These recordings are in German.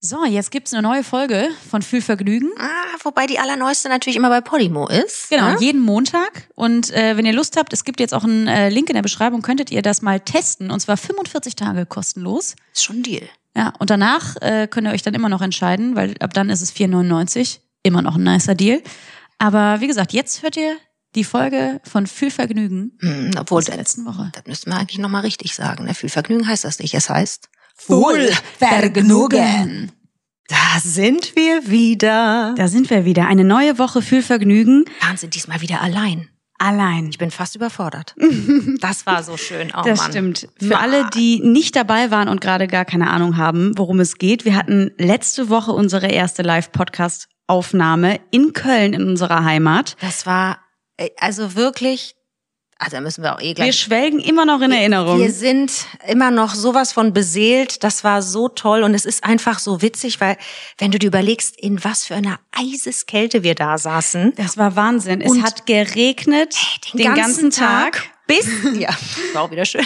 So, jetzt gibt's eine neue Folge von Fühlvergnügen. Ah, wobei die allerneueste natürlich immer bei Podimo ist. Genau, ne? jeden Montag. Und äh, wenn ihr Lust habt, es gibt jetzt auch einen äh, Link in der Beschreibung, könntet ihr das mal testen. Und zwar 45 Tage kostenlos. Ist schon ein Deal. Ja, und danach äh, könnt ihr euch dann immer noch entscheiden, weil ab dann ist es 4,99. Immer noch ein nicer Deal. Aber wie gesagt, jetzt hört ihr die Folge von Fühlvergnügen Hm, obwohl, aus der letzten Woche. das müssten wir eigentlich nochmal richtig sagen. Ne? Viel Vergnügen heißt das nicht. Es heißt Wohlvergnügen. Da sind wir wieder. Da sind wir wieder. Eine neue Woche Fühlvergnügen. Wahnsinn, diesmal wieder allein. Allein. Ich bin fast überfordert. das war so schön. Oh, das Mann. stimmt. Für alle, die nicht dabei waren und gerade gar keine Ahnung haben, worum es geht, wir hatten letzte Woche unsere erste Live-Podcast-Aufnahme in Köln in unserer Heimat. Das war, äh, also wirklich, also da müssen wir auch eh gleich. Wir schwelgen immer noch in Erinnerung. Wir sind immer noch sowas von beseelt. Das war so toll und es ist einfach so witzig, weil wenn du dir überlegst, in was für einer Eiseskälte wir da saßen. Das war Wahnsinn. Es hat geregnet den, ganzen, Tag. Bis ja war auch wieder schön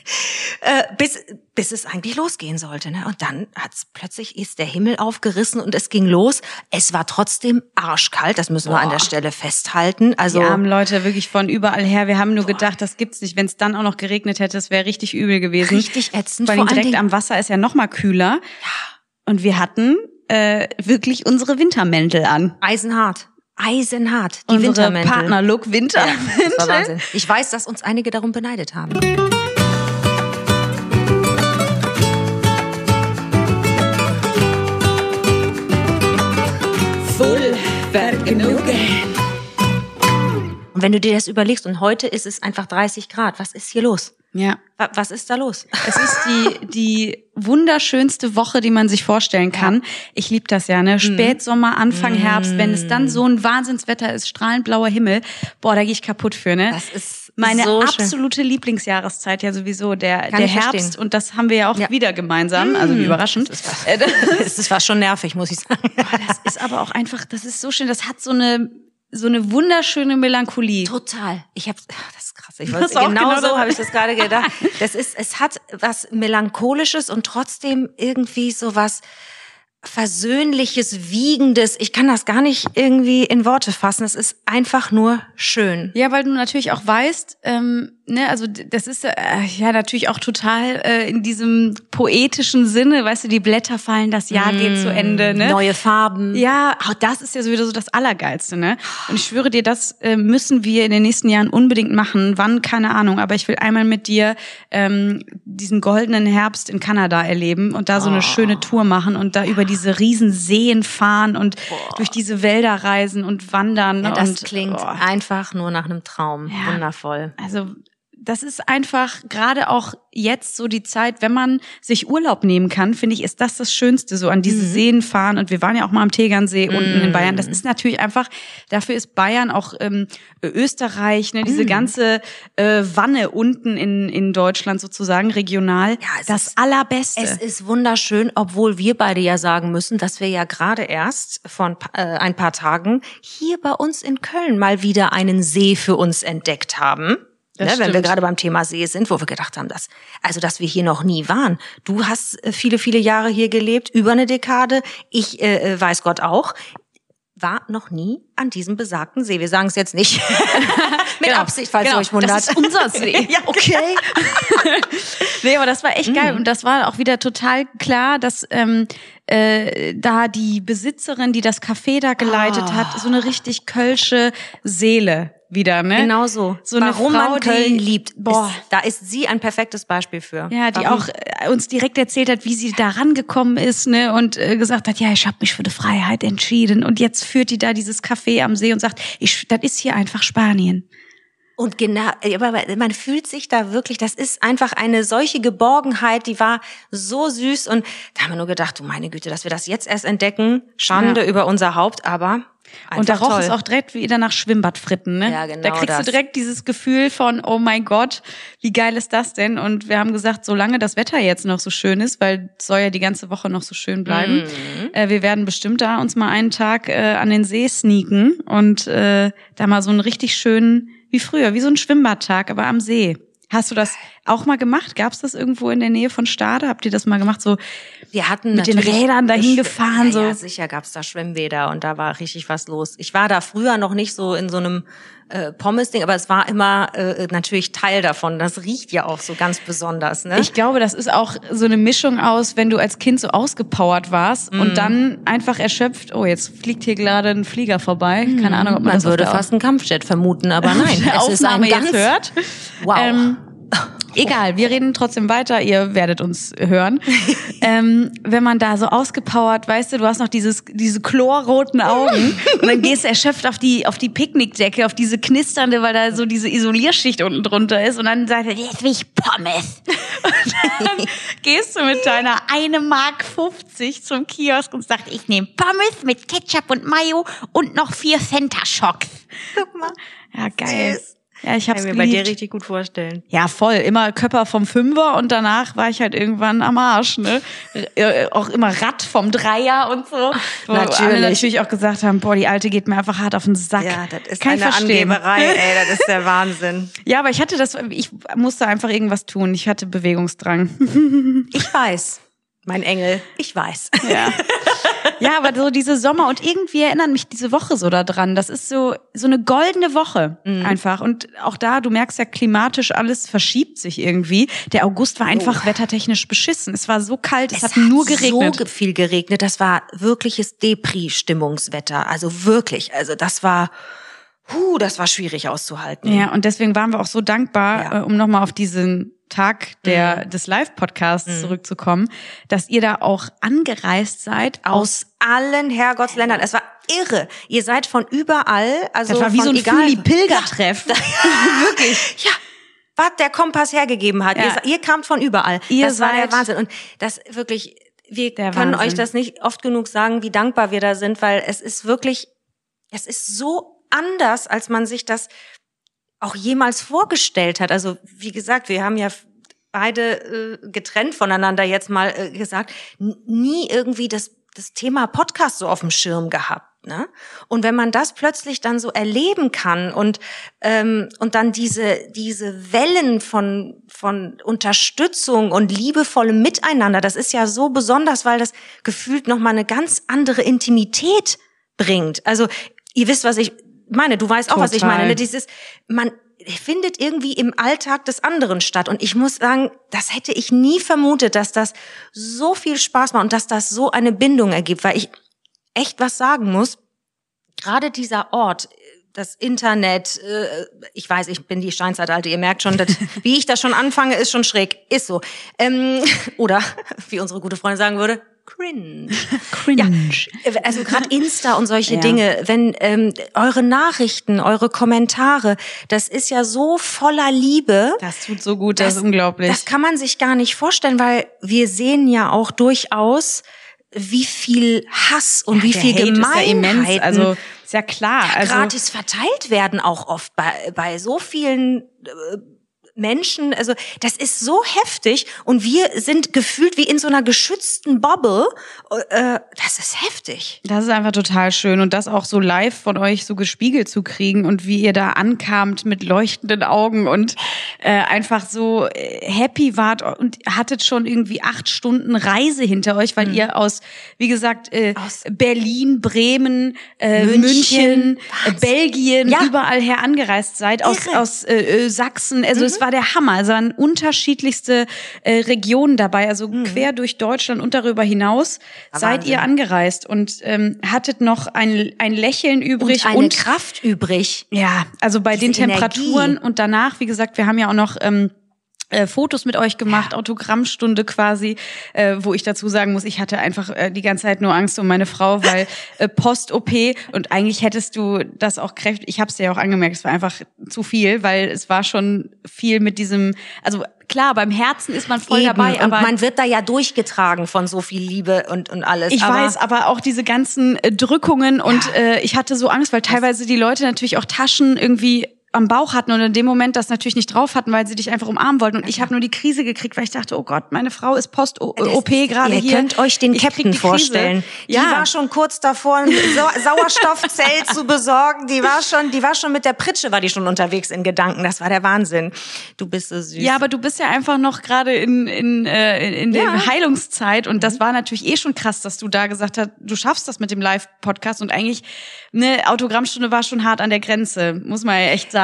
äh, bis bis es eigentlich losgehen sollte ne und dann hat's plötzlich ist der Himmel aufgerissen und es ging los es war trotzdem arschkalt das müssen wir an der Stelle festhalten also Die armen Leute wirklich von überall her. Wir haben nur gedacht, das gibt's nicht. Wenn es dann auch noch geregnet hätte, das wäre richtig übel gewesen. richtig ätzend Vor allem direkt Dingen am Wasser ist ja noch mal kühler. Und wir hatten äh, wirklich unsere Wintermäntel an. eisenhart eisenhart die unsere Wintermäntel Partnerlook ja, Wintermäntel. das war Wahnsinn. Ich weiß, dass uns einige darum beneidet haben. Und wenn du dir das überlegst, und heute ist es einfach 30 Grad, was ist hier los? Ja. Wa- Was ist da los? Es ist die, die wunderschönste Woche, die man sich vorstellen kann. Ich liebe das ja, Mhm. ne? Spätsommer, Anfang Herbst, wenn es dann so ein Wahnsinnswetter ist, strahlend blauer Himmel, boah, da gehe ich kaputt für, ne? Das ist Meine so schön. absolute Lieblingsjahreszeit ja sowieso, der, Kann der Herbst. verstehen. Und das haben wir ja auch Ja. wieder gemeinsam, also wie überraschend. Äh, Es ist fast schon nervig, muss ich sagen. Das ist aber auch einfach, das ist so schön, das hat so eine, so eine wunderschöne Melancholie. Total. Ich habe das ist krass. Ich weiß, genau, genau so habe ich das gerade gedacht. Das ist es hat was melancholisches und trotzdem irgendwie so was versöhnliches, wiegendes. Ich kann das gar nicht irgendwie in Worte fassen. Es ist einfach nur schön. Ja, weil du natürlich auch weißt, ähm, ne, also das ist äh, ja natürlich auch total äh, in diesem poetischen Sinne, weißt du, die Blätter fallen, das Jahr geht zu Ende, ne? Neue Farben. Ja, auch das ist ja sowieso so das Allergeilste, ne? Und ich schwöre dir, das äh, müssen wir in den nächsten Jahren unbedingt machen. Wann, keine Ahnung, aber ich will einmal mit dir ähm, diesen goldenen Herbst in Kanada erleben und da so eine schöne Tour machen und da über diese riesen Seen fahren und durch diese Wälder reisen und wandern. Ja, das und, klingt boah. einfach nur nach einem Traum. Ja. Wundervoll. Also das ist einfach gerade auch jetzt so die Zeit, wenn man sich Urlaub nehmen kann, finde ich, ist das das Schönste, so an diese Seen fahren. Und wir waren ja auch mal am Tegernsee unten in Bayern. Das ist natürlich einfach, dafür ist Bayern auch ähm, Österreich, ne, diese ganze äh, Wanne unten in, in Deutschland sozusagen, regional, Ja, das ist- Allerbeste. Es ist wunderschön, obwohl wir beide ja sagen müssen, dass wir ja gerade erst von äh, ein paar Tagen hier bei uns in Köln mal wieder einen See für uns entdeckt haben. Ne, wenn wir gerade beim Thema See sind, wo wir gedacht haben, dass, also dass wir hier noch nie waren. Du hast äh, viele, viele Jahre hier gelebt, über eine Dekade. Ich äh, äh, weiß Gott auch. War noch nie an diesem besagten See. Wir sagen es jetzt nicht. Mit Genau. Absicht, falls Genau. ihr euch wundert. Das ist unser See. ja, okay. Nee, aber das war echt geil. Und das war auch wieder total klar, dass ähm, äh, da die Besitzerin, die das Café da geleitet hat, so eine richtig kölsche Seele wieder, ne? Genau so. So eine Warum Frau, man Köln die- liebt, Boah. Ist, da ist sie ein perfektes Beispiel für. Ja, die Warum? auch äh, uns direkt erzählt hat, wie sie da rangekommen ist, ne, und äh, gesagt hat, ja, ich habe mich für die Freiheit entschieden und jetzt führt die da dieses Café am See und sagt, ich, das ist hier einfach Spanien. Und genau, aber man fühlt sich da wirklich, das ist einfach eine solche Geborgenheit, die war so süß und da haben wir nur gedacht, du meine Güte, dass wir das jetzt erst entdecken, Schande Ja. über unser Haupt, aber einfach und da roch toll. es auch direkt wieder nach Schwimmbadfritten, ne? Ja, genau Da kriegst das. du direkt dieses Gefühl von, oh mein Gott, wie geil ist das denn? Und wir haben gesagt, solange das Wetter jetzt noch so schön ist, weil es soll ja die ganze Woche noch so schön bleiben, Mhm. äh, wir werden bestimmt da uns mal einen Tag äh, an den See sneaken und äh, da mal so einen richtig schönen, wie früher, wie so ein Schwimmbadtag, aber am See. Hast du das auch mal gemacht? Gab es das irgendwo in der Nähe von Stade? Habt ihr das mal gemacht? So Wir hatten mit den Rädern dahin gefahren, Ja, so. ja, sicher gab's da Schwimmbäder und da war richtig was los. Ich war da früher noch nicht so in so einem äh, Pommes-Ding, aber es war immer äh, natürlich Teil davon. Das riecht ja auch so ganz besonders, ne? Ich glaube, das ist auch so eine Mischung aus, wenn du als Kind so ausgepowert warst Mhm. und dann einfach erschöpft, oh, jetzt fliegt hier gerade ein Flieger vorbei. Keine Ahnung, ob man, Man das würde fast einen Kampfjet vermuten, aber nein, es ist ein Aufnahme ganz hört. Wow. Ähm, egal, wir reden trotzdem weiter, ihr werdet uns hören. ähm, wenn man da so ausgepowert, weißt du, du hast noch dieses, diese chlorroten Augen und dann gehst du erschöpft auf die, auf die Picknickdecke, auf diese knisternde, weil da so diese Isolierschicht unten drunter ist und dann sagst du, jetzt will ich Pommes. Und dann gehst du mit deiner 1 Mark 50 zum Kiosk und sagst, ich nehme Pommes mit Ketchup und Mayo und noch vier Fanta Shocks. Guck mal. Ja, geil. Süß. Ja, ich ich mir bei dir richtig gut vorstellen. Ja, voll. Immer Köpper vom Fünfer und danach war ich halt irgendwann am Arsch, ne? Äh, Auch immer Rad vom Dreier und so. Wo Natürlich. alle natürlich auch gesagt haben, boah, die Alte geht mir einfach hart auf den Sack. Ja, das ist Kann eine. Angeberei, ey, das ist der Wahnsinn. Ja, aber ich hatte das, ich musste einfach irgendwas tun. Ich hatte Bewegungsdrang. Ich weiß, mein Engel, ich weiß. Ja. ja, aber so diese Sommer und irgendwie erinnern mich diese Woche so daran. Das ist so, so eine goldene Woche Mhm. einfach. Und auch da, du merkst ja klimatisch, alles verschiebt sich irgendwie. Der August war einfach wettertechnisch beschissen. Es war so kalt, es, hat nur geregnet. so viel geregnet. Das war wirkliches Depri-Stimmungswetter. Also wirklich. Also das war, huh, das war schwierig auszuhalten. Ja, und deswegen waren wir auch so dankbar, Ja. Äh, um nochmal auf diesen Tag der, des Live-Podcasts zurückzukommen, dass ihr da auch angereist seid aus, Aus allen Herrgottsländern. Es war irre. Ihr seid von überall. Also das war wie so ein egal- Fühli-Pilgertreff. Wirklich. Ja. Was der Kompass hergegeben hat. Ja. Ihr, ihr kamt von überall. Ihr das war der seid- Wahnsinn. Und das wirklich, wir Der können Wahnsinn. euch das nicht oft genug sagen, wie dankbar wir da sind, weil es ist wirklich, es ist so anders, als man sich das auch jemals vorgestellt hat. Also wie gesagt, wir haben ja beide äh, getrennt voneinander jetzt mal äh, gesagt, nie irgendwie das, das Thema Podcast so auf dem Schirm gehabt. Ne? Und wenn man das plötzlich dann so erleben kann und ähm, und dann diese diese Wellen von von Unterstützung und liebevollem Miteinander, das ist ja so besonders, weil das gefühlt noch mal eine ganz andere Intimität bringt. Also ihr wisst, was ich meine. Du weißt auch, was ich Total. meine. Ne? Dieses man findet irgendwie im Alltag des anderen statt. Und ich muss sagen, das hätte ich nie vermutet, dass das so viel Spaß macht und dass das so eine Bindung ergibt, weil ich echt was sagen muss. Gerade dieser Ort, das Internet, äh, ich weiß, ich bin die Steinzeitalte, ihr merkt schon, das, wie ich das schon anfange, ist schon schräg. Ist so. Ähm, oder, wie unsere gute Freundin sagen würde, cringe. Cringe. Also gerade Insta und solche Ja. Dinge, wenn ähm, eure Nachrichten, eure Kommentare, das ist ja so voller Liebe. Das tut so gut, das, ist unglaublich. Das kann man sich gar nicht vorstellen, weil wir sehen ja auch durchaus, wie viel Hass und wie Der viel Hate ist ja Gemeinheiten. Also ist ja klar. also, gratis verteilt werden auch oft bei, bei so vielen äh, Menschen. Also das ist so heftig und wir sind gefühlt wie in so einer geschützten Bubble. Äh, das ist heftig. Das ist einfach total schön und das auch so live von euch so gespiegelt zu kriegen und wie ihr da ankamt mit leuchtenden Augen und äh, einfach so äh, happy wart und hattet schon irgendwie acht Stunden Reise hinter euch, weil ihr aus, wie gesagt, äh, Mhm. Aus Berlin, Bremen, äh, München, München, äh. Belgien, Ja. überall her angereist seid, aus, Irre. aus äh, äh, Sachsen. Also Mhm. es war der Hammer. Es waren unterschiedlichste äh, Regionen dabei, also Mhm. quer durch Deutschland und darüber hinaus seid Wahnsinn. ihr angereist und ähm, hattet noch ein, ein Lächeln übrig Und eine und Kraft übrig. ja, also bei Diese den Temperaturen Energie. und danach, wie gesagt, wir haben ja auch noch ähm, äh, Fotos mit euch gemacht, Autogrammstunde quasi, äh, wo ich dazu sagen muss, ich hatte einfach äh, die ganze Zeit nur Angst um meine Frau, weil äh, Post-OP und eigentlich hättest du das auch kräftig, ich habe es dir ja auch angemerkt, es war einfach zu viel, weil es war schon viel mit diesem, also klar, beim Herzen ist man voll Eben. dabei, und aber man wird da ja durchgetragen von so viel Liebe und, und alles. Ich aber weiß, aber auch diese ganzen äh, Drückungen und äh, ich hatte so Angst, weil teilweise die Leute natürlich auch Taschen irgendwie am Bauch hatten und in dem Moment das natürlich nicht drauf hatten, weil sie dich einfach umarmen wollten. Und ich habe nur die Krise gekriegt, weil ich dachte, oh Gott, meine Frau ist Post-OP gerade Ihr hier. könnt euch den Captain vorstellen. Die Ja. war schon kurz davor, ein Sau Sauerstoffzelt zu besorgen. Die war schon, die war schon mit der Pritsche, war die schon unterwegs in Gedanken. Das war der Wahnsinn. Du bist so süß. Ja, aber du bist ja einfach noch gerade in, in, äh, in, in der Ja. Heilungszeit und das war natürlich eh schon krass, dass du da gesagt hast, du schaffst das mit dem Live-Podcast und eigentlich eine Autogrammstunde war schon hart an der Grenze, muss man ja echt sagen.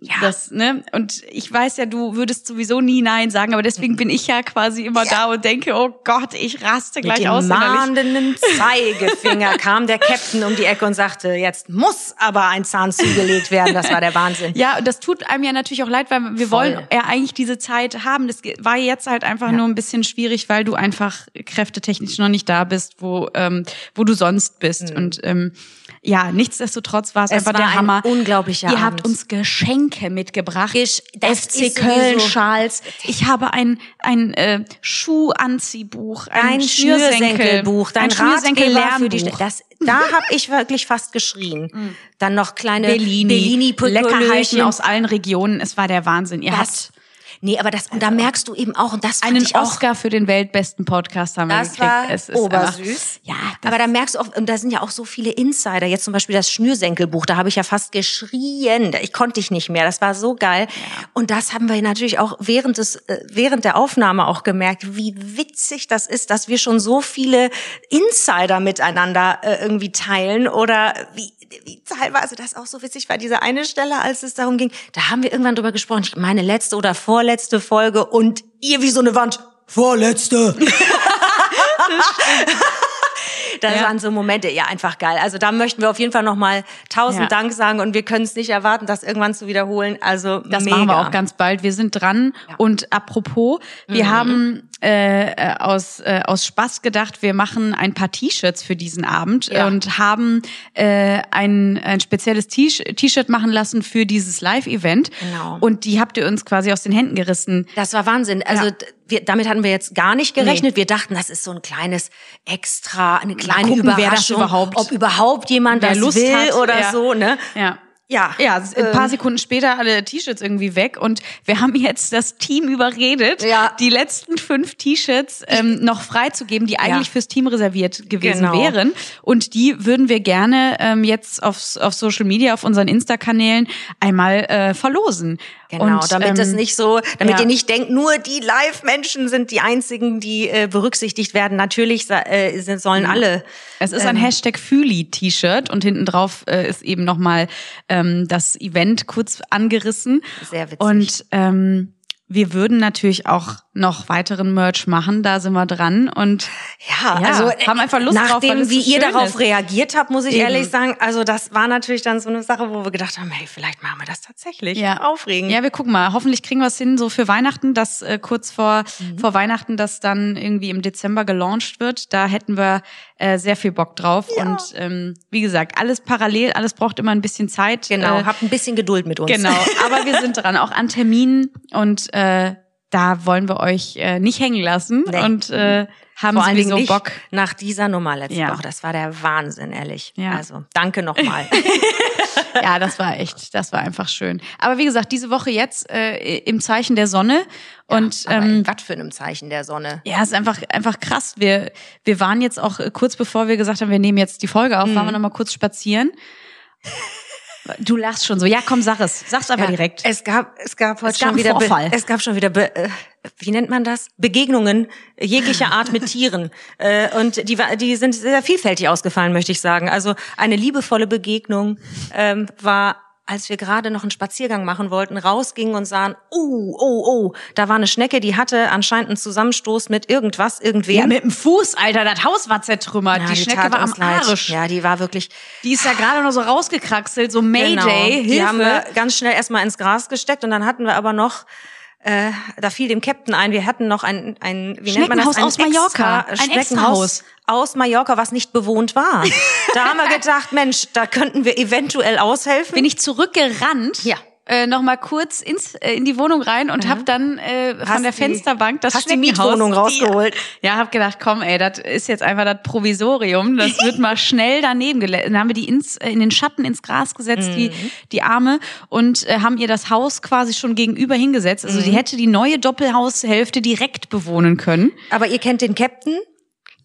Ja. Das, ne? Und ich weiß ja, du würdest sowieso nie Nein sagen, aber deswegen bin ich ja quasi immer da und denke, oh Gott, ich raste Mit gleich dem aus. innerlich. mahnenden Zeigefinger kam der Captain um die Ecke und sagte, jetzt muss aber ein Zahn zugelegt werden. Das war der Wahnsinn. Ja, und das tut einem ja natürlich auch leid, weil wir Voll. wollen ja eigentlich diese Zeit haben. Das war jetzt halt einfach nur ein bisschen schwierig, weil du einfach kräftetechnisch noch nicht da bist, wo, ähm, wo du sonst bist. Und ähm, ja, nichtsdestotrotz war es. Es einfach der ein Hammer. unglaublicher Ihr Abend. habt uns Geschenke mitgebracht. Gesch- FC Köln Schals. Ich habe ein ein äh, Schuhanziehbuch, ein Dein Schnürsenkelbuch, dein ein Schnürsenkel für die Lernbuch. das, Da habe ich wirklich fast geschrien. Dann noch kleine Bellini, Bellini Leckerheiten aus allen Regionen. Es war der Wahnsinn. Ihr Das, habt nee, aber das, und da merkst du eben auch, und das einen ich auch, Oscar für den weltbesten Podcast haben wir Das gekriegt. war es ist obersüß. Ja, aber da merkst du auch, und da sind ja auch so viele Insider. Jetzt zum Beispiel das Schnürsenkelbuch, da habe ich ja fast geschrien. Ich konnte ich nicht mehr. Das war so geil. Und das haben wir natürlich auch während des, äh, während der Aufnahme auch gemerkt, wie witzig das ist, dass wir schon so viele Insider miteinander äh, irgendwie teilen oder wie, wie teilweise das auch so witzig war. Diese eine Stelle, als es darum ging, da haben wir irgendwann drüber gesprochen. Ich meine letzte oder vorletzte Folge und ihr wie so eine Wand. Vorletzte. Das Ja. waren so Momente, ja, einfach geil. Also da möchten wir auf jeden Fall nochmal tausend Ja. Dank sagen und wir können es nicht erwarten, das irgendwann zu wiederholen. Also Das mega. machen wir auch ganz bald. Wir sind dran. Und apropos, wir haben äh, aus, äh, aus Spaß gedacht, wir machen ein paar T-Shirts für diesen Abend Ja. und haben äh, ein, ein spezielles T-Shirt machen lassen für dieses Live-Event. Genau. Und die habt ihr uns quasi aus den Händen gerissen. Das war Wahnsinn. Also Ja. Wir, damit hatten wir jetzt gar nicht gerechnet. Wir dachten, das ist so ein kleines Extra, eine kleine gucken, Überraschung, überhaupt- ob überhaupt jemand das Lust will hat, oder ja. so. Ne? Ja. Ja, Ja, ein paar ähm, Sekunden später alle T-Shirts irgendwie weg und wir haben jetzt das Team überredet, Ja. die letzten fünf T-Shirts ähm, noch freizugeben, die eigentlich Ja. fürs Team reserviert gewesen Genau. wären. Und die würden wir gerne ähm, jetzt auf, auf Social Media, auf unseren Insta-Kanälen einmal äh, verlosen. Genau, und, damit es ähm, nicht so, damit ja. ihr nicht denkt, nur die Live-Menschen sind die einzigen, die äh, berücksichtigt werden. Natürlich äh, sollen alle. Es ist ein ähm, Hashtag Füli-T-Shirt und hinten drauf äh, ist eben nochmal ähm, das Event kurz angerissen. Sehr witzig. Und ähm, wir würden natürlich auch noch weiteren Merch machen, da sind wir dran. Und Ja, Ja, also äh, haben einfach Lust drauf, nachdem weil es so wie ihr schön darauf ist. reagiert habt, muss ich Eben. ehrlich sagen, also das war natürlich dann so eine Sache, wo wir gedacht haben, hey, vielleicht machen wir das tatsächlich. Aufregend. Ja, wir gucken mal. Hoffentlich kriegen wir es hin, so für Weihnachten, dass äh, kurz vor, Mhm. vor Weihnachten das dann irgendwie im Dezember gelauncht wird. Da hätten wir äh, sehr viel Bock drauf. Und ähm, wie gesagt, alles parallel, alles braucht immer ein bisschen Zeit. Genau, Äh, habt ein bisschen Geduld mit uns. Genau, aber wir sind dran, auch an Terminen und äh, da wollen wir euch äh, nicht hängen lassen Nee. und äh, haben Vor Dingen sowieso nicht Bock. nach dieser Nummer letzte Ja. Woche. Das war der Wahnsinn, ehrlich. Ja. Also danke nochmal. Ja, das war echt, das war einfach schön. Aber wie gesagt, diese Woche jetzt äh, im Zeichen der Sonne und Aber ähm, was für einem Zeichen der Sonne. ja, ist einfach einfach krass. Wir wir waren jetzt auch äh, kurz bevor wir gesagt haben, wir nehmen jetzt die Folge auf, Mhm. waren wir noch mal kurz spazieren. Du lachst schon so. Ja, komm, sag es. Sag's einfach Ja, direkt. Es gab, es gab heute Es gab schon wieder, Vorfall. Be es gab schon wieder, Be äh, wie nennt man das? Begegnungen jeglicher Art mit Tieren. Äh, und die, die sind sehr vielfältig ausgefallen, möchte ich sagen. Also eine liebevolle Begegnung ähm, war als wir gerade noch einen Spaziergang machen wollten, rausgingen und sahen, oh, oh, oh, da war eine Schnecke, die hatte anscheinend einen Zusammenstoß mit irgendwas, irgendwem. ja, mit dem Fuß, Alter, das Haus war zertrümmert. Ja, die Schnecke tat war am. Arsch. Ja, die war wirklich. Die ist ja gerade noch so rausgekraxelt, so Mayday, Genau. Hilfe. Die haben wir ganz schnell erstmal ins Gras gesteckt und dann hatten wir aber noch, äh, da fiel dem Captain ein, wir hatten noch ein, ein wie nennt man das? Schneckenhaus aus Mallorca. Ein Extrahaus. aus Mallorca, was nicht bewohnt war. da haben wir gedacht, Mensch, da könnten wir eventuell aushelfen. bin ich zurückgerannt. Ja. Äh, noch mal kurz ins, äh, in die Wohnung rein und hab dann äh, von der die- Fensterbank das hast die Mietwohnung rausgeholt? Die, ja, hab gedacht, komm, ey, das ist jetzt einfach das Provisorium. Das wird mal schnell daneben gelegt. Dann haben wir die ins, äh, in den Schatten ins Gras gesetzt, die, Mhm. die Arme, und äh, haben ihr das Haus quasi schon gegenüber hingesetzt. Also die Mhm. hätte die neue Doppelhaushälfte direkt bewohnen können. Aber ihr kennt den Captain.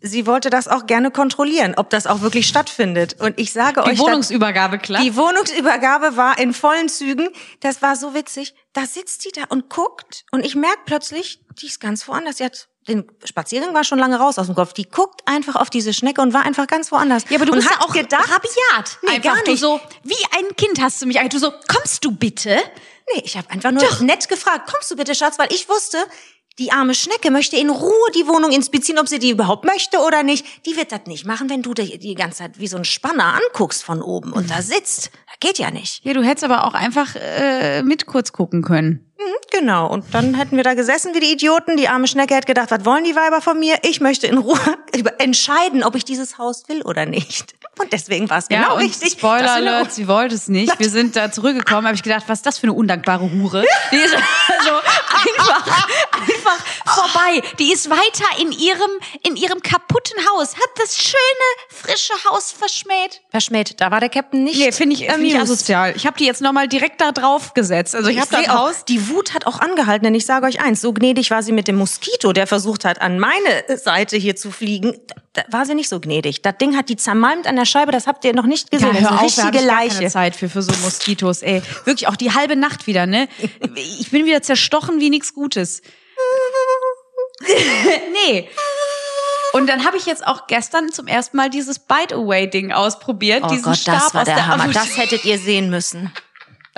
Sie wollte das auch gerne kontrollieren, ob das auch wirklich stattfindet. Und ich sage Die euch, Wohnungsübergabe, klar. die Wohnungsübergabe war in vollen Zügen. Das war so witzig. Da sitzt die da und guckt. Und ich merke plötzlich, die ist ganz woanders. Sie hat den Spaziergang war schon lange raus aus dem Kopf. Die guckt einfach auf diese Schnecke und war einfach ganz woanders. Ja, aber du und bist ja auch gedacht, rabiat. Nee, Einfach gar Du nicht. so, wie ein Kind hast du mich eigentlich. Du so, kommst du bitte? Nee, ich habe einfach nur nett gefragt, kommst du bitte, Schatz, weil ich wusste, die arme Schnecke möchte in Ruhe die Wohnung inspizieren, ob sie die überhaupt möchte oder nicht. Die wird das nicht machen, wenn du die die ganze Zeit wie so ein Spanner anguckst von oben und da sitzt. Das geht ja nicht. Ja, du hättest aber auch einfach äh, mit kurz gucken können. Genau, und dann hätten wir da gesessen wie die Idioten. Die arme Schnecke hätte gedacht, was wollen die Weiber von mir? Ich möchte in Ruhe entscheiden, ob ich dieses Haus will oder nicht. Und deswegen war es genau ja, richtig. Spoiler Alert, sie wollte es nicht. Wir sind da zurückgekommen, habe ich gedacht, was ist das für eine undankbare Hure? Die ist also einfach, einfach vorbei. Die ist weiter in ihrem, in ihrem kaputten Haus, hat das schöne, frische Haus verschmäht. Verschmäht, da war der Captain nicht. Nee, finde ich, find ich asozial. Ich habe die jetzt nochmal direkt da drauf gesetzt. Also ich, Ich habe das Haus die Wut hat auch angehalten, denn ich sage euch eins, so gnädig war sie mit dem Moskito, der versucht hat, an meine Seite hier zu fliegen. Da war sie nicht so gnädig. Das Ding hat die zermalmt an der Scheibe, das habt ihr noch nicht gesehen. Ja, das hör ist auf, da richtige ich gar keine Leiche. Zeit für, für so Moskitos, ey. Wirklich auch die halbe Nacht wieder, ne? Ich bin wieder zerstochen wie nichts Gutes. nee. Und dann habe ich jetzt auch gestern zum ersten Mal dieses Bite-Away-Ding ausprobiert. Oh diesen Gott, Stab das war aus der, Hammer. Das hättet ihr sehen müssen.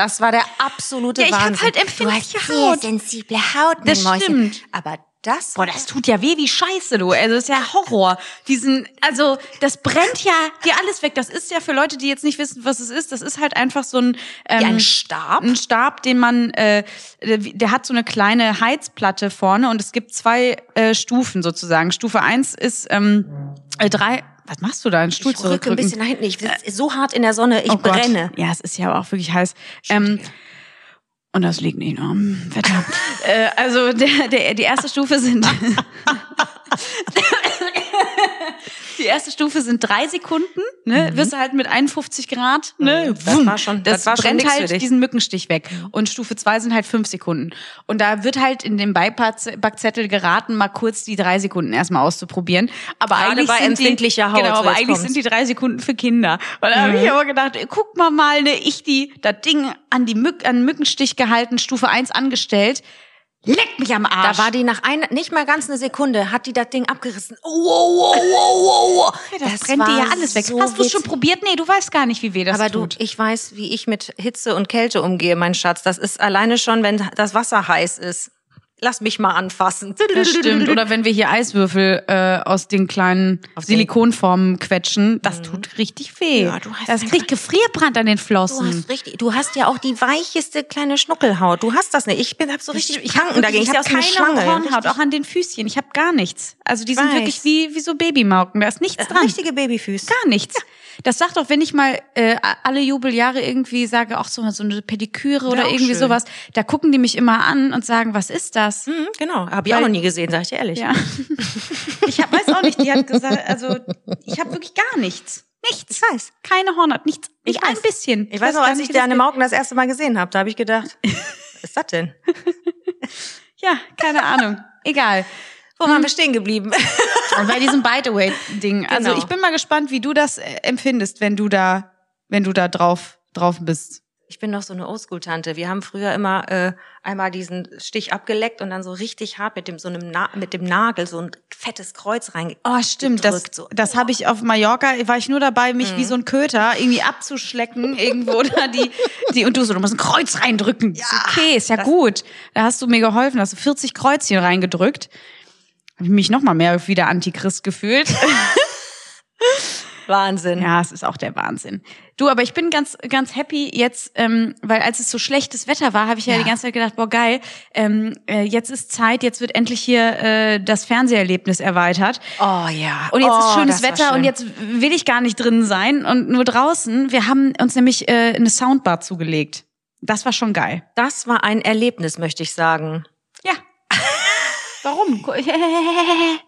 Das war der absolute Ja, ich hab Wahnsinn. halt empfindliche du hast sehr Haut. sensible Haut, Das Mäuschen. stimmt. Aber das, Boah, das tut ja weh wie Scheiße, du. Also das ist ja Horror. Diesen, also das brennt ja dir alles weg. Das ist ja für Leute, die jetzt nicht wissen, was es ist. Das ist halt einfach so ein ähm, Wie ein Stab? ein Stab, den man, äh, der hat so eine kleine Heizplatte vorne und es gibt zwei äh, Stufen sozusagen. Stufe eins ist ähm, äh, drei. Was machst du da? Einen Stuhl ich rücke ein bisschen nach hinten. Ich sitze so hart in der Sonne, ich Oh Gott. brenne. Ja, es ist ja auch wirklich heiß. Ähm, und das liegt nicht nur am Wetter. äh, also der, der, die erste Stufe sind die erste Stufe sind drei Sekunden. Ne? Wirst du halt mit 51 Grad. Ne? Mhm. Das war schon- das, das war schon brennt für halt diesen Mückenstich weg. Und Stufe zwei sind halt fünf Sekunden. Und da wird halt in dem Beipackzettel geraten, mal kurz die drei Sekunden erstmal auszuprobieren. Aber Gerade eigentlich bei sind empfindlicher die, Haut, Genau, aber eigentlich kommt's. sind die drei Sekunden für Kinder. Und da habe ich aber gedacht, ey, guck mal mal, ne, ich die, das Ding an die Mück, an den Mückenstich gehalten, Stufe 1 angestellt. Leck mich am Arsch. Da war die nach einer, nicht mal ganz eine Sekunde, hat die das Ding abgerissen. Oh, wow, wow, wow, wow. Ja, das, brennt dir ja alles weg. so Hast du schon probiert? Nee, du weißt gar nicht, wie weh das Aber tut. du, ich weiß, wie ich mit Hitze und Kälte umgehe, mein Schatz. Das ist alleine schon, wenn das Wasser heiß ist. Lass mich mal anfassen. Das stimmt. Oder wenn wir hier Eiswürfel äh, aus den kleinen den- Silikonformen quetschen, das tut richtig weh. Ja, du hast das kriegt Gefrierbrand an den Du Flossen. hast richtig, du hast ja auch die weicheste kleine Schnuckelhaut. Du hast das nicht. Ich bin hab so richtig ich habe Kranken dagegen. ich sehe hab aus wie eine keine Schlange. Hornhaut, auch an den Füßchen. Ich habe gar nichts. Also die sind weiß. wirklich wie, wie so Babymauken. Da ist nichts dran. Richtige Babyfüße. Gar nichts. Das sagt auch, wenn ich mal äh, alle Jubeljahre irgendwie sage, auch so, so eine Pediküre oder irgendwie schön. sowas, da gucken die mich immer an und sagen, was ist das? Mhm, genau. Habe ich auch noch nie gesehen, sag ich dir ehrlich. Ja. Ich hab, weiß auch nicht, die hat gesagt, also ich habe wirklich gar nichts. Nichts. Ich weiß. Keine Hornhaut, nichts. Ich Nicht ein weiß. bisschen. Ich weiß noch, gar als ich Anne Mauken das erste Mal gesehen habe, da habe ich gedacht, was ist das denn? Ja, keine Ahnung. Egal. Wo waren wir stehen geblieben? Und bei diesem Bite-Away-Ding. Also Genau. ich bin mal gespannt, wie du das äh, empfindest, wenn du da, wenn du da drauf, drauf bist. Ich bin noch so eine Oldschool-Tante. Wir haben früher immer äh, einmal diesen Stich abgeleckt und dann so richtig hart mit dem so einem Na mit dem Nagel so ein fettes Kreuz rein. Oh, stimmt. Das, so. das habe ich auf Mallorca, war ich nur dabei, mich wie so ein Köter irgendwie abzuschlecken irgendwo da die, die, und du so, du musst ein Kreuz reindrücken. Ja, okay, ist ja gut. Da hast du mir geholfen, hast du 40 Kreuzchen reingedrückt. Habe ich mich noch mal mehr wieder Antichrist gefühlt. Wahnsinn. Ja, es ist auch der Wahnsinn. Du, aber ich bin ganz, ganz happy jetzt, ähm, weil als es so schlechtes Wetter war, habe ich ja, Ja. die ganze Zeit gedacht, boah geil, ähm, äh, jetzt ist Zeit, jetzt wird endlich hier äh, das Fernseherlebnis erweitet. Oh ja. Und jetzt oh, ist schönes Wetter schön. und jetzt will ich gar nicht drin sein und nur draußen. Wir haben uns nämlich äh, eine Soundbar zugelegt. das war schon geil. Das war ein Erlebnis, möchte ich sagen. Ja. Warum?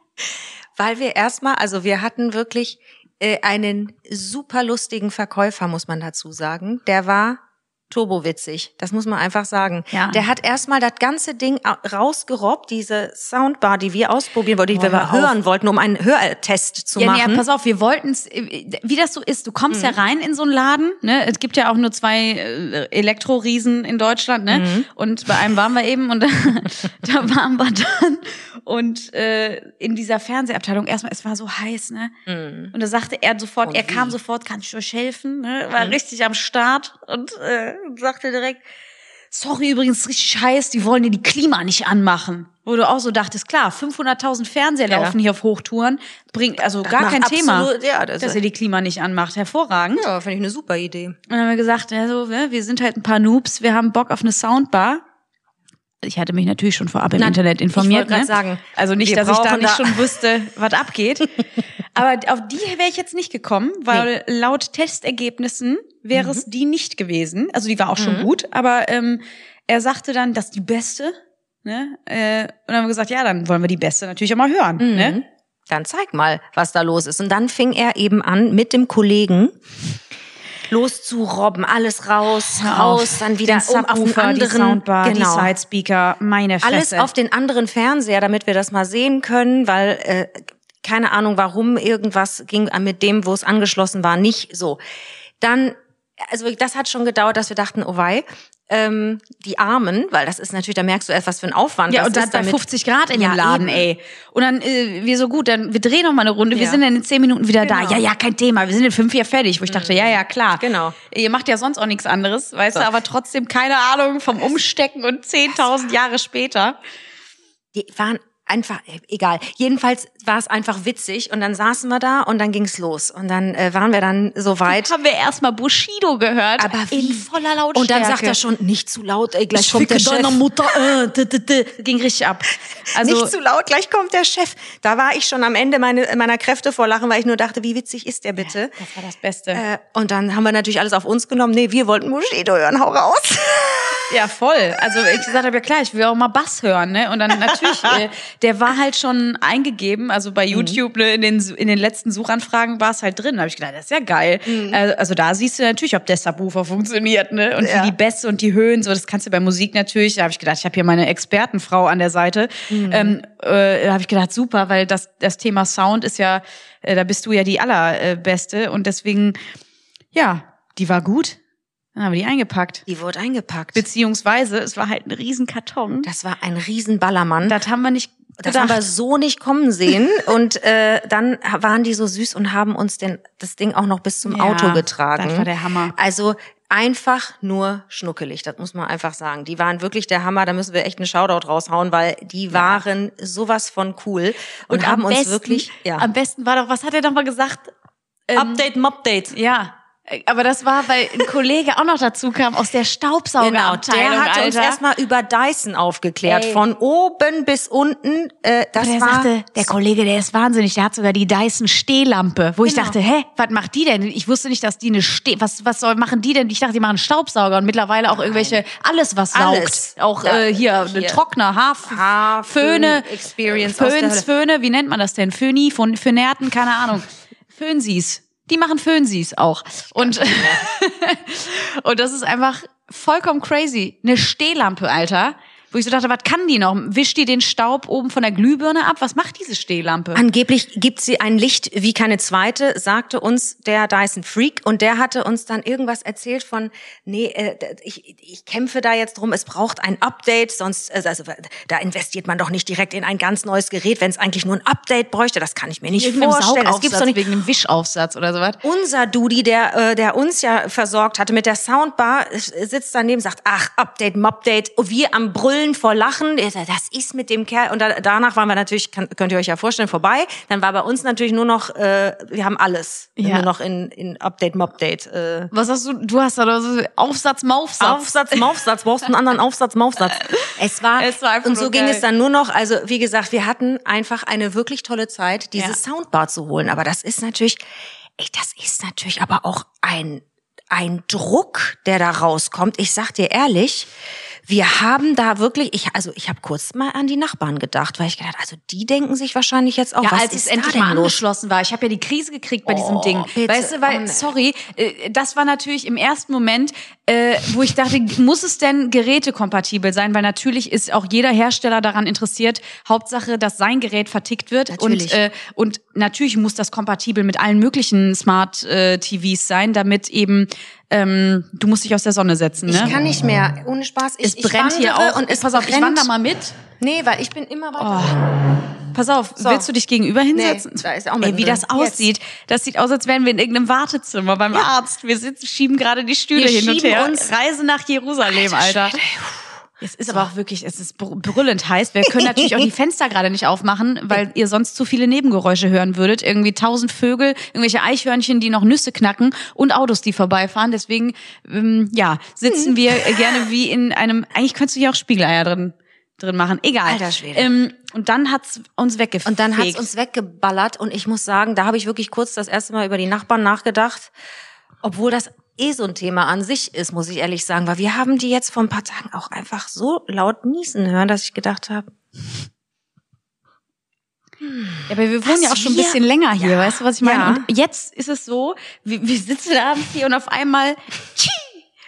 Weil wir erstmal, also wir hatten wirklich äh, einen super lustigen Verkäufer, muss man dazu sagen. Der war turbowitzig. Das muss man einfach sagen. Ja. Der hat erstmal das ganze Ding rausgerobbt, diese Soundbar, die wir ausprobieren wollten, die Boah, wir hör hören wollten, um einen Hörtest zu Ja, machen. nee, pass auf, wir wollten es, wie das so ist, du kommst ja rein in so einen Laden, ne? Es gibt ja auch nur zwei äh, Elektroriesen in Deutschland, ne? Und bei einem waren wir eben und da, da waren wir dann und äh, in dieser Fernsehabteilung erstmal, es war so heiß, ne? Und da sagte er sofort, Und er kam wie? sofort, kann ich euch helfen, ne? War richtig am Start und äh, sagte direkt, sorry übrigens, richtig heiß, die wollen dir die Klima nicht anmachen. Wo du auch so dachtest, klar, 500.000 Fernseher Ja. laufen hier auf Hochtouren, bringt also gar macht kein Thema, absolut- ja, das- dass ihr die Klima nicht anmacht. Hervorragend. ja, finde ich eine super Idee. Und dann haben wir gesagt, ja, so, ne, wir sind halt ein paar Noobs, wir haben Bock auf eine Soundbar. Ich hatte mich natürlich schon vorab im Na, Internet ich informiert. wollte grad ne? sagen, also nicht, dass ich da nicht da- schon wusste, was abgeht. Aber auf die wäre ich jetzt nicht gekommen, weil laut Testergebnissen wäre Mhm. es die nicht gewesen. Also die war auch schon gut, aber ähm, er sagte dann, das ist die beste. Ne? Äh, und dann haben wir gesagt, ja, dann wollen wir die beste natürlich auch mal hören. Mhm. Ne? Dann zeig mal, was da los ist. Und dann fing er eben an, mit dem Kollegen loszurobben, alles raus, Hör raus, auf. dann wieder Den um auf den Subwoofer, die anderen, Soundbar, genau. die Sidespeaker, meine Fresse. alles auf den anderen Fernseher, damit wir das mal sehen können, weil äh, keine Ahnung, warum irgendwas ging mit dem, wo es angeschlossen war, nicht so. Dann, also das hat schon gedauert, dass wir dachten, oh wei, ähm, die Armen, weil das ist natürlich, da merkst du erst, was für ein Aufwand Ja, das und dann ist. bei damit- 50 Grad in Ja, dem Laden, eben. ey. Und dann, äh, wir so gut, dann, wir drehen noch mal eine Runde, wir Ja. sind dann in 10 Minuten wieder Genau. Mhm. da. Ja, ja, kein Thema, wir sind in fünf hier fertig. Wo ich dachte, ja, ja, klar. Genau. Ihr macht ja sonst auch nichts anderes, weißt du, aber trotzdem keine Ahnung vom Umstecken und 10.000 Jahre später. die waren einfach äh, egal. Jedenfalls war es einfach witzig und dann saßen wir da und dann ging's los und dann äh, waren wir dann so weit. Haben wir erstmal Bushido gehört. Aber wie? In voller Lautstärke. Und dann sagt er schon nicht zu laut, ey, gleich ich kommt der Chef. deiner Mutter. Äh, d, d, d. Ging richtig ab. Also, nicht zu laut, gleich kommt der Chef. Da war ich schon am Ende meine, meiner Kräfte vor Lachen, weil ich nur dachte, wie witzig ist der bitte? das war das Beste. Äh, und dann haben wir natürlich alles auf uns genommen. Nee, wir wollten Bushido hören, hau raus. Ja, voll. Also ich gesagt habe, ja klar, ich will auch mal Bass hören, ne? Und dann natürlich, äh, der war halt schon eingegeben, also bei YouTube, ne, in den in den letzten Suchanfragen war es halt drin. Da habe ich gedacht, das ist ja geil. Also, also da siehst du natürlich, ob der Subwoofer funktioniert, ne? Und Ja. die Bässe und die Höhen, so das kannst du bei Musik natürlich. Da habe ich gedacht, ich habe hier meine Expertenfrau an der Seite. Ähm, äh, da habe ich gedacht, super, weil das das Thema Sound ist ja, äh, da bist du ja die allerbeste und deswegen, ja, die war gut. Dann haben wir die eingepackt. Die wurde eingepackt. Beziehungsweise, es war halt ein Riesenkarton. Das war ein Riesenballermann. Das haben wir nicht Das gedacht. haben wir so nicht kommen sehen. Und äh, dann waren die so süß und haben uns den, das Ding auch noch bis zum Ja, Auto getragen. das war der Hammer. Also einfach nur schnuckelig, das muss man einfach sagen. Die waren wirklich der Hammer, da müssen wir echt einen Shoutout raushauen, weil die waren sowas von cool und, haben am uns besten, wirklich ja. Am besten war doch, was hat er doch mal gesagt? Ähm, Update, Update. Ja. Aber das war, weil ein Kollege auch noch dazu kam aus der Genau, Staubsaugerabteilung, der hat uns erstmal über Dyson aufgeklärt, Ey. von oben bis unten. Äh, das der war sagte, der Kollege, der ist wahnsinnig, der hat sogar die Dyson Stehlampe, wo ich Genau. dachte, hä, was macht die denn? Ich wusste nicht, dass die eine Steh, was, was soll, machen die denn? Ich dachte, die machen Staubsauger und mittlerweile auch irgendwelche, alles was saugt. Alles. Auch Da- äh, hier, hier. Trockner, Haarf Haar- Föhne, Föhn- Experience Föhns. Föhne, wie nennt man das denn? Föhni, von Fönerten, keine Ahnung. Föhnsies. Die machen Föhnsies auch. Und, und das ist einfach vollkommen crazy. Eine Stehlampe, Alter. Wo ich so dachte, was kann die noch? Wischt die den Staub oben von der Glühbirne ab? Was macht diese Stehlampe? Angeblich gibt sie ein Licht wie keine zweite, sagte uns der Dyson Freak und der hatte uns dann irgendwas erzählt von, nee, äh, ich, ich kämpfe da jetzt drum, es braucht ein Update, sonst, äh, also da investiert man doch nicht direkt in ein ganz neues Gerät, wenn es eigentlich nur ein Update bräuchte, das kann ich mir nicht Irgendeinem vorstellen. Das gibt's doch nicht. wegen einem Wischaufsatz oder sowas. Unser Dudi, der, äh, der uns ja versorgt hatte mit der Soundbar, äh, sitzt daneben, sagt, ach, Update, Mupdate, wir am Brüllen vor Lachen, das ist mit dem Kerl. Und da, danach waren wir natürlich, kann, könnt ihr euch ja vorstellen, vorbei. Dann war bei uns natürlich nur noch, äh, wir haben alles, Ja. nur noch in, in Update, Mupdate. Äh, Was hast du? Du hast da so Aufsatz, Maufsatz. Aufsatz, Maufsatz, brauchst du einen anderen Aufsatz, Maufsatz. Es war, Es war einfach und so nur ging geil. es dann nur noch, also wie gesagt, wir hatten einfach eine wirklich tolle Zeit, diese Ja. Soundbar zu holen. Aber das ist natürlich, ey, das ist natürlich aber auch ein ein Druck, der da rauskommt. Ich sag dir ehrlich, wir haben da wirklich, ich, also ich habe kurz mal an die Nachbarn gedacht, weil ich gedacht, also die denken sich wahrscheinlich jetzt auch, Ja, was als es ist endlich da denn mal los? angeschlossen war. Ich habe ja die Krise gekriegt bei diesem Oh, Ding. bitte. Weißt du, weil, sorry, äh, das war natürlich im ersten Moment, äh, wo ich dachte, muss es denn gerätekompatibel sein? Weil natürlich ist auch jeder Hersteller daran interessiert, Hauptsache, dass sein Gerät vertickt wird. Natürlich. Und, äh, und natürlich muss das kompatibel mit allen möglichen Smart äh, TVs sein, damit eben ähm, du musst dich aus der Sonne setzen. Ne? Ich kann nicht mehr, ohne Spaß. Ich, es brennt ich hier wandere auch. und es pass auf, ich brennt. wandere mal mit. Nee, weil ich bin immer weiter. Pass auf, willst du dich gegenüber hinsetzen? Nee, da ist auch Ey, wie das aussieht. Das sieht aus, als wären wir in irgendeinem Wartezimmer beim Arzt. Wir sitzen, schieben gerade die Stühle Wir hin und her. uns- Reise nach Jerusalem, Alter. Es ist aber auch wirklich, es ist br- brüllend heiß. Wir können natürlich auch die Fenster gerade nicht aufmachen, weil ihr sonst zu viele Nebengeräusche hören würdet. Irgendwie tausend Vögel, irgendwelche Eichhörnchen, die noch Nüsse knacken und Autos, die vorbeifahren. Deswegen, ähm, ja, sitzen wir äh, gerne wie in einem, eigentlich könntest du hier auch Spiegeleier drin, drin machen. Egal. Alter Schwede. Ähm, und dann hat's uns weggefegt. Und dann hat's uns weggeballert und ich muss sagen, da habe ich wirklich kurz das erste Mal über die Nachbarn nachgedacht, obwohl das eh so ein Thema an sich ist, muss ich ehrlich sagen, weil wir haben die jetzt vor ein paar Tagen auch einfach so laut niesen hören, dass ich gedacht habe, Ja, aber wir wohnen ja auch schon ein bisschen länger hier, Ja. weißt du, was ich meine? Ja. Und jetzt ist es so, wir, wir sitzen abends hier und auf einmal tschi,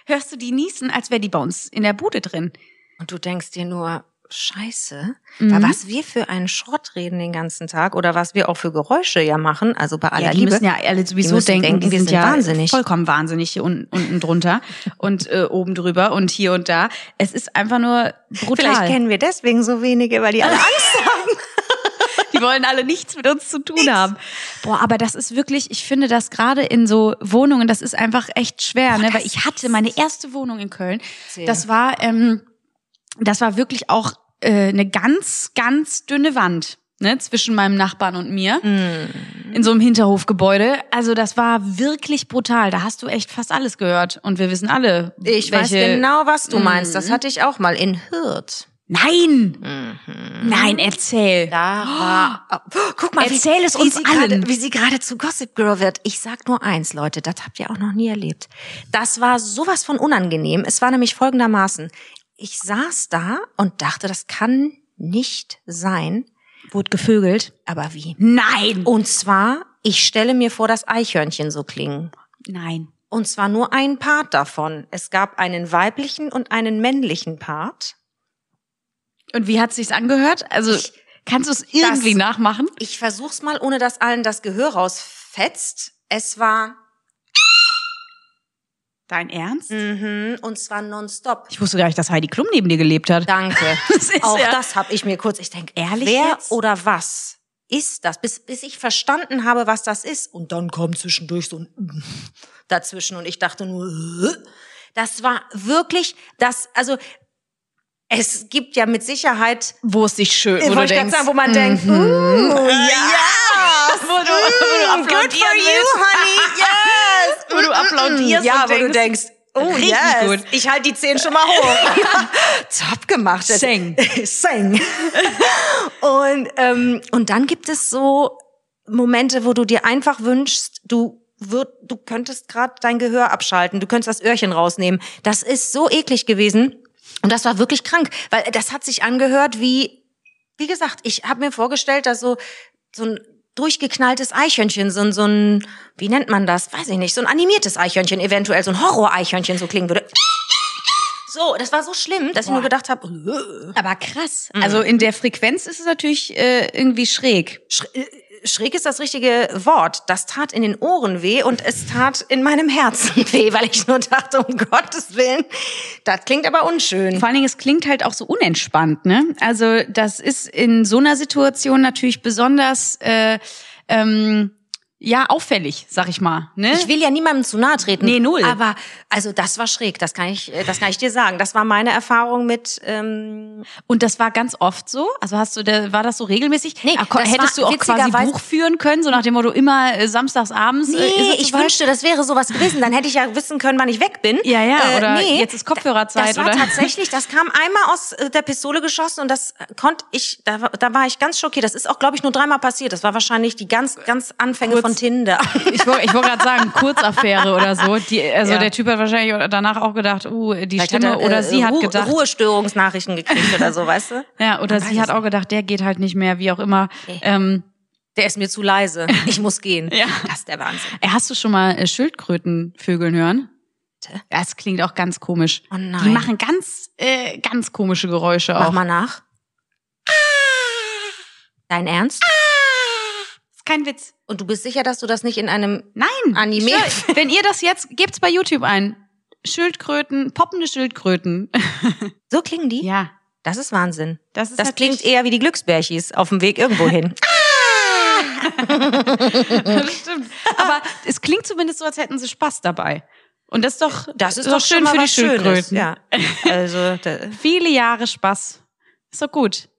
hörst du die niesen, als wäre die bei uns in der Bude drin. und du denkst dir nur, Scheiße, Mhm. weil was wir für einen Schrott reden den ganzen Tag oder was wir auch für Geräusche ja machen, also bei aller Ja, die Liebe. müssen ja alle sowieso denken, denken, die wir sind, sind ja wahnsinnig. vollkommen wahnsinnig hier unten, unten drunter und äh, oben drüber und hier und da. Es ist einfach nur brutal. Vielleicht kennen wir deswegen so wenige, weil die alle Angst haben. Die wollen alle nichts mit uns zu tun haben. Boah, aber das ist wirklich, ich finde das gerade in so Wohnungen, das ist einfach echt schwer, ne? Weil ich hatte meine erste Wohnung in Köln. Erzähl. Das war, ähm, das war wirklich auch äh, eine ganz, ganz dünne Wand. Ne, zwischen meinem Nachbarn und mir in so einem Hinterhofgebäude. Also das war wirklich brutal. Da hast du echt fast alles gehört. Und wir wissen alle, Ich weiß welche- Mhm. genau, was du meinst. Das hatte ich auch mal in Hürth. Nein, Mhm. nein, erzähl. Da war. Oh, guck mal, Erzähl wie, es wie uns sie allen. Grade, wie sie gerade zu Gossip Girl wird. Ich sag nur eins, Leute, das habt ihr auch noch nie erlebt. Das war sowas von unangenehm. Es war nämlich folgendermaßen. Ich saß da und dachte, das kann nicht sein. Wurde gevögelt. Aber wie? Nein. Und zwar, ich stelle mir vor, dass Eichhörnchen so klingen. Nein. Und zwar nur ein Part davon. Es gab einen weiblichen und einen männlichen Part. Und wie hat sich's angehört? Also Ich- kannst du es irgendwie Das- nachmachen? Ich versuch's mal, ohne dass allen das Gehör rausfetzt. Es war, Dein Ernst? mhm, und zwar nonstop. Ich wusste gar nicht, dass Heidi Klum neben dir gelebt hat. Danke. Das Auch ja- das habe ich mir kurz, ich denke, Ehrlich wer jetzt? oder was ist das? Bis, bis ich verstanden habe, was das ist. Und dann kam zwischendurch so ein dazwischen und ich dachte nur, das war wirklich das, also es gibt ja mit Sicherheit Wo es sich schön, wo du wollte gerade denkst, sagen, wo man denkt, uh, ja, wo du, wo du good for you, honey, yes. Wo du applaudierst Ja, und wo du denkst, denkst, oh richtig yes, gut. ich halte die Zehen schon mal hoch. Top gemacht. Sing. Sing. und, ähm, und dann gibt es so Momente, wo du dir einfach wünschst, du würd, du könntest gerade dein Gehör abschalten, du könntest das Öhrchen rausnehmen. Das ist so eklig gewesen. Und das war wirklich krank, weil das hat sich angehört wie, wie gesagt, ich habe mir vorgestellt, dass so, so ein durchgeknalltes Eichhörnchen, so ein, so ein, wie nennt man das? Weiß ich nicht, so ein animiertes Eichhörnchen, eventuell so ein Horror-Eichhörnchen so klingen würde. So, das war so schlimm, dass ich nur gedacht habe, Aber krass. Also in der Frequenz ist es natürlich äh, irgendwie schräg. Sch äh, schräg ist das richtige Wort. Das tat in den Ohren weh und es tat in meinem Herzen weh, weil ich nur dachte, um Gottes Willen, das klingt aber unschön. Vor allen Dingen, es klingt halt auch so unentspannt, ne? Also das ist in so einer Situation natürlich besonders äh, ähm, ja auffällig, sag ich mal. Ne? Ich will ja niemandem zu nahe treten. Nee, null. Aber also das war schräg, das kann ich, äh, das kann ich dir sagen. Das war meine Erfahrung mit. Ähm, Und das war ganz oft so? Also hast du, da, war das so regelmäßig? Nee, das hättest du auch quasi Buch führen können, so nach dem Motto immer äh, samstags abends? nee, äh, ist es ich soweit? wünschte, das wäre sowas gewesen. Dann hätte ich ja wissen können, wann ich weg bin. Ja, ja, Äh, oder nee, jetzt ist Kopfhörerzeit, Das war oder? tatsächlich, das kam einmal aus äh, der Pistole geschossen und das konnte ich, da, war- da war ich ganz schockiert. Das ist auch, glaube ich, nur dreimal passiert. Das war wahrscheinlich die ganz, ganz Anfänge Kurz von von Tinder. Ich wollte wollt gerade sagen, Kurzaffäre oder so. Die, also Ja. der Typ hat wahrscheinlich danach auch gedacht, uh, die Vielleicht Stimme hat er, oder äh, sie hat Ruhe- gedacht, Ruhestörungsnachrichten gekriegt oder so, weißt du? ja, oder sie hat auch gedacht, der geht halt nicht mehr, wie auch immer. Ähm, Der ist mir zu leise. Ich muss gehen. Ja. Das ist der Wahnsinn. Hast du schon mal äh, Schildkrötenvögeln hören? Bitte? Das klingt auch ganz komisch. Oh nein. Die machen ganz, äh, ganz komische Geräusche Mach auch. mal nach. Dein Ernst? Kein Witz. Und du bist sicher, dass du das nicht in einem Nein. Anime? Schö- Wenn ihr das jetzt, gebt's bei YouTube ein. Schildkröten, poppende Schildkröten. So klingen die? ja, Das ist Wahnsinn. das ist Das klingt eher wie die Glücksbärchis auf dem Weg irgendwo hin. Das stimmt. Aber es klingt zumindest so, als hätten sie Spaß dabei. Und das ist doch, Das ist doch doch schön für die Schönes. Schildkröten. Ja. Also, Viele Jahre Spaß. Ist doch gut.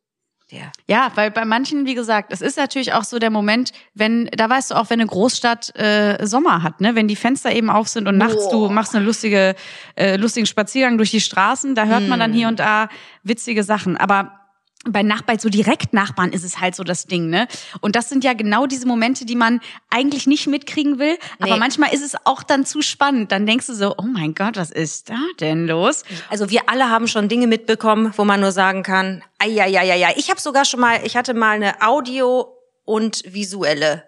Der. Ja, weil bei manchen, wie gesagt, es ist natürlich auch so der Moment, wenn, da weißt du auch, wenn eine Großstadt äh, Sommer hat, ne, wenn die Fenster eben auf sind und nachts du Boah. machst eine lustige, äh, lustigen Spaziergang durch die Straßen, da hört man dann Hm. hier und da witzige Sachen. Aber bei Nachbarn, so direkt Nachbarn ist es halt so das Ding, ne? Und das sind ja genau diese Momente, die man eigentlich nicht mitkriegen will. Aber Nee. manchmal ist es auch dann zu spannend. Dann denkst du so, oh mein Gott, was ist da denn los? Also wir alle haben schon Dinge mitbekommen, wo man nur sagen kann, ja, ja, ja, ja. Ich habe sogar schon mal, ich hatte mal eine Audio und visuelle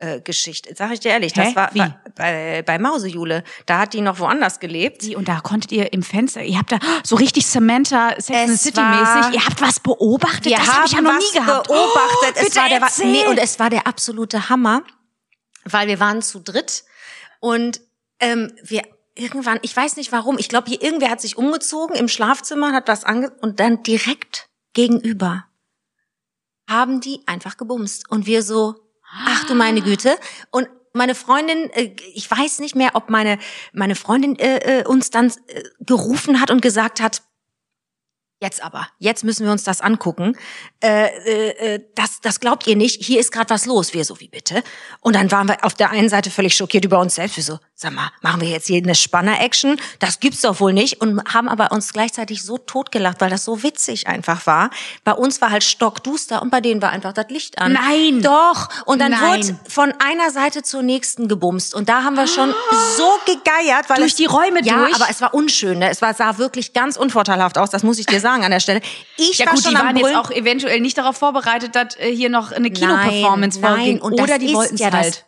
äh, Geschichte. Sag ich dir ehrlich, Hä? das war Wie? bei, bei, Mausejule. Da hat die noch woanders gelebt. Sie, und da konntet ihr im Fenster, ihr habt da so richtig Samantha Sex and the City mäßig, ihr habt was beobachtet, Wir das habe ich ja noch nie gehabt. beobachtet. Oh, es war der, erzähl. nee, und es war der absolute Hammer, weil wir waren zu dritt und ähm, wir irgendwann, ich weiß nicht warum, ich glaube, hier irgendwer hat sich umgezogen im Schlafzimmer, hat was ange und dann direkt gegenüber haben die einfach gebumst und wir so, ach du meine Güte. Und meine Freundin, äh, ich weiß nicht mehr, ob meine meine Freundin äh, äh, uns dann äh, gerufen hat und gesagt hat, Jetzt aber, jetzt müssen wir uns das angucken. Äh, äh, äh, das, das glaubt ihr nicht. Hier ist gerade was los. Wir so, wie bitte? Und dann waren wir auf der einen Seite völlig schockiert über uns selbst. Wir so, sag mal, machen wir jetzt hier eine Spanner-Action? Das gibt's doch wohl nicht. Und haben aber uns gleichzeitig so totgelacht, weil das so witzig einfach war. Bei uns war halt stockduster und bei denen war einfach das Licht an. Nein. Doch. Und dann Nein. wurde von einer Seite zur nächsten gebumst. Und da haben wir schon so gegeiert, weil Durch es, die Räume ja, durch? aber es war unschön. Ne? Es war, sah wirklich ganz unvorteilhaft aus. Das muss ich dir sagen an der Stelle. Ich Ja war gut, schon die waren jetzt auch eventuell nicht darauf vorbereitet, dass äh, hier noch eine Kinoperformance vorging. nein, und Oder die wollten es ja halt. Das,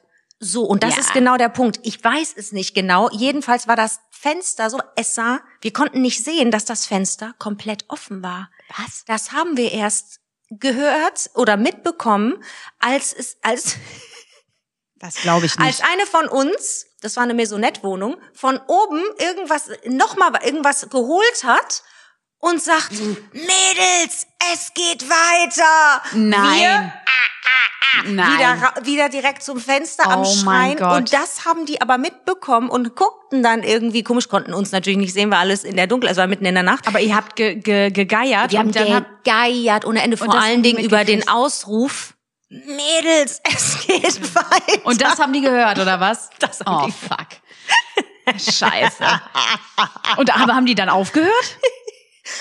so, und das Ja. ist genau der Punkt. Ich weiß es nicht genau. Jedenfalls war das Fenster so, es sah, wir konnten nicht sehen, dass das Fenster komplett offen war. Was? Das haben wir erst gehört oder mitbekommen, als es, als, Das glaube ich als eine von uns, das war eine Maisonette-Wohnung, von oben irgendwas, nochmal irgendwas geholt hat und sagt, Mädels, es geht weiter. Nein. Wir Nein. wieder, wieder direkt zum Fenster am Oh Schreien. Gott. Und das haben die aber mitbekommen und guckten dann irgendwie komisch, konnten uns natürlich nicht sehen, weil alles in der Dunkel, es war mitten in der Nacht. aber ihr habt ge ge gegeiert Wir haben gegeiert ohne Ende, vor allen Dingen über den. Ausruf, Mädels, es geht weiter. und das haben die gehört oder was? Das haben oh die- fuck. Scheiße. Und aber haben die dann aufgehört?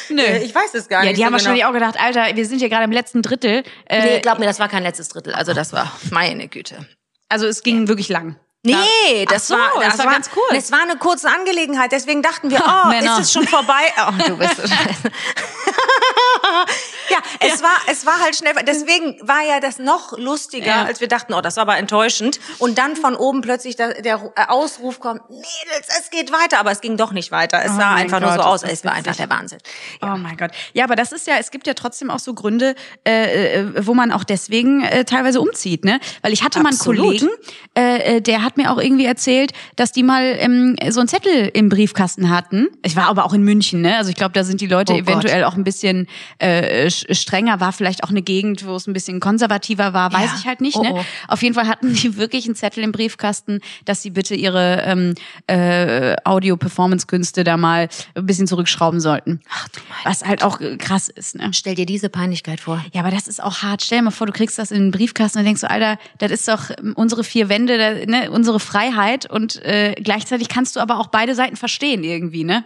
Nö. Äh, ich weiß es gar ja, nicht die haben so wahrscheinlich genau. auch gedacht, Alter, wir sind hier gerade im letzten Drittel. Äh, Nee, glaub mir, das war kein letztes Drittel. Also das war meine Güte. also es ging wirklich lang. Nee, das so, war das war ganz cool. Es war eine kurze Angelegenheit, deswegen dachten wir, oh, Männer. ist es schon vorbei? Oh, du bist so scheiße. ja, es war es war halt schnell, deswegen war ja das noch lustiger, Ja. als wir dachten, oh, das war aber enttäuschend und dann von oben plötzlich der, der Ausruf kommt, Mädels, es geht weiter, aber es ging doch nicht weiter. Es Oh sah einfach nur Gott, so aus, es war einfach der Wahnsinn. Oh mein Gott. Ja, aber das ist ja, es gibt ja trotzdem auch so Gründe, äh, äh, wo man auch deswegen äh, teilweise umzieht, ne? Weil ich hatte mal einen Absolut. Kollegen, äh, äh, der hat mir auch irgendwie erzählt, dass die mal ähm, so einen Zettel im Briefkasten hatten. Ich war aber auch in München, ne? Also ich glaube, da sind die Leute Oh eventuell auch ein bisschen äh, strenger, war vielleicht auch eine Gegend, wo es ein bisschen konservativer war, weiß Ja. ich halt nicht, Oh, ne? oh. Auf jeden Fall hatten die wirklich einen Zettel im Briefkasten, dass sie bitte ihre ähm, äh, Audio-Performance-Künste da mal ein bisschen zurückschrauben sollten. Ach du mein Was halt auch krass ist, ne? Stell dir diese Peinlichkeit vor. Ja, aber das ist auch hart. Stell dir mal vor, du kriegst das in den Briefkasten und denkst so, Alter, das ist doch ähm, unsere vier Wände, da, ne, unsere Freiheit und äh, gleichzeitig kannst du aber auch beide Seiten verstehen irgendwie, ne?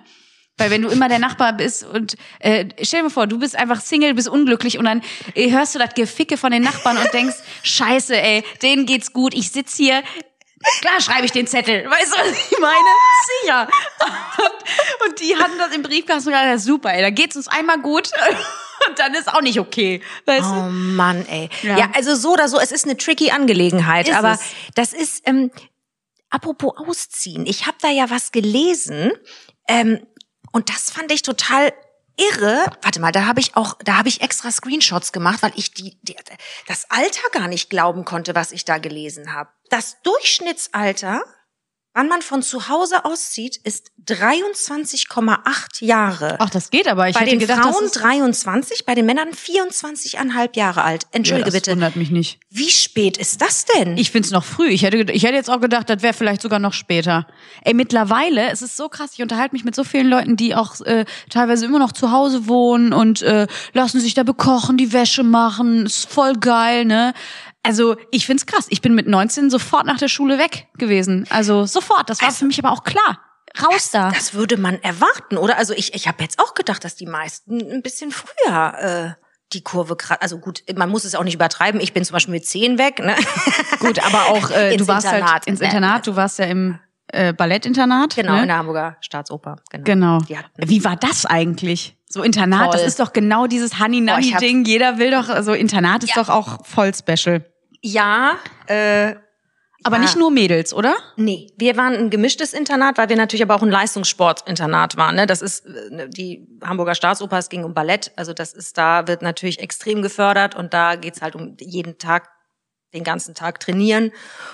Weil wenn du immer der Nachbar bist und äh, stell dir mal vor, du bist einfach Single, bist unglücklich und dann äh, hörst du das Geficke von den Nachbarn und denkst, scheiße, ey, denen geht's gut, ich sitz hier, klar schreibe ich den Zettel, weißt du, was ich meine? Sicher. Und, und die hatten das im Briefkasten und gesagt, super, ey, da geht's uns einmal gut und dann ist auch nicht okay, weißt Oh du? Mann, ey. Ja. Ja. also so oder so, es ist eine tricky Angelegenheit, Ist aber es. das ist, ähm, apropos ausziehen, ich habe da ja was gelesen ähm, und das fand ich total irre. Warte mal, da habe ich auch, da habe ich extra Screenshots gemacht, weil ich die, die das Alter gar nicht glauben konnte, was ich da gelesen habe. Das Durchschnittsalter, wann man von zu Hause auszieht, ist 23,8 Jahre. Ach, das geht aber. Ich bei den gedacht, Frauen das ist, 23, bei den Männern 24,5 Jahre alt. Entschuldige ja, das bitte. wundert mich nicht. Wie spät ist das denn? Ich find's noch früh. Ich hätte, ich hätte jetzt auch gedacht, das wäre vielleicht sogar noch später. Ey, mittlerweile, es ist so krass, ich unterhalte mich mit so vielen Leuten, die auch äh, teilweise immer noch zu Hause wohnen und äh, lassen sich da bekochen, die Wäsche machen. Ist voll geil, ne? Also, ich find's krass. Ich bin mit 19 sofort nach der Schule weg gewesen. Also, sofort. Das war für mich aber auch klar. Raus da. das würde man erwarten, oder? Also ich, ich habe jetzt auch gedacht, dass die meisten ein bisschen früher äh, die Kurve gerade, also gut, man muss es auch nicht übertreiben. Ich bin zum Beispiel mit 10 weg, ne? Gut, aber auch, äh, du warst halt Internat. ins Internat, du warst ja im äh, Ballettinternat. Genau, ne? in der Hamburger Staatsoper. Genau. Genau. Wie war das eigentlich? So Internat, Toll. das ist doch genau dieses Boah, ich hab- Honey-Nani-Ding. Jeder will doch, also Internat ist Ja. doch auch voll special. Ja, äh, Aber Ja. nicht nur Mädels, oder? Nee, wir waren ein gemischtes Internat, weil wir natürlich aber auch ein Leistungssportinternat waren. Ne? Das ist äh, die Hamburger Staatsoper, es ging um Ballett. Also das ist, da wird natürlich extrem gefördert und da geht's halt um jeden Tag, den ganzen Tag trainieren.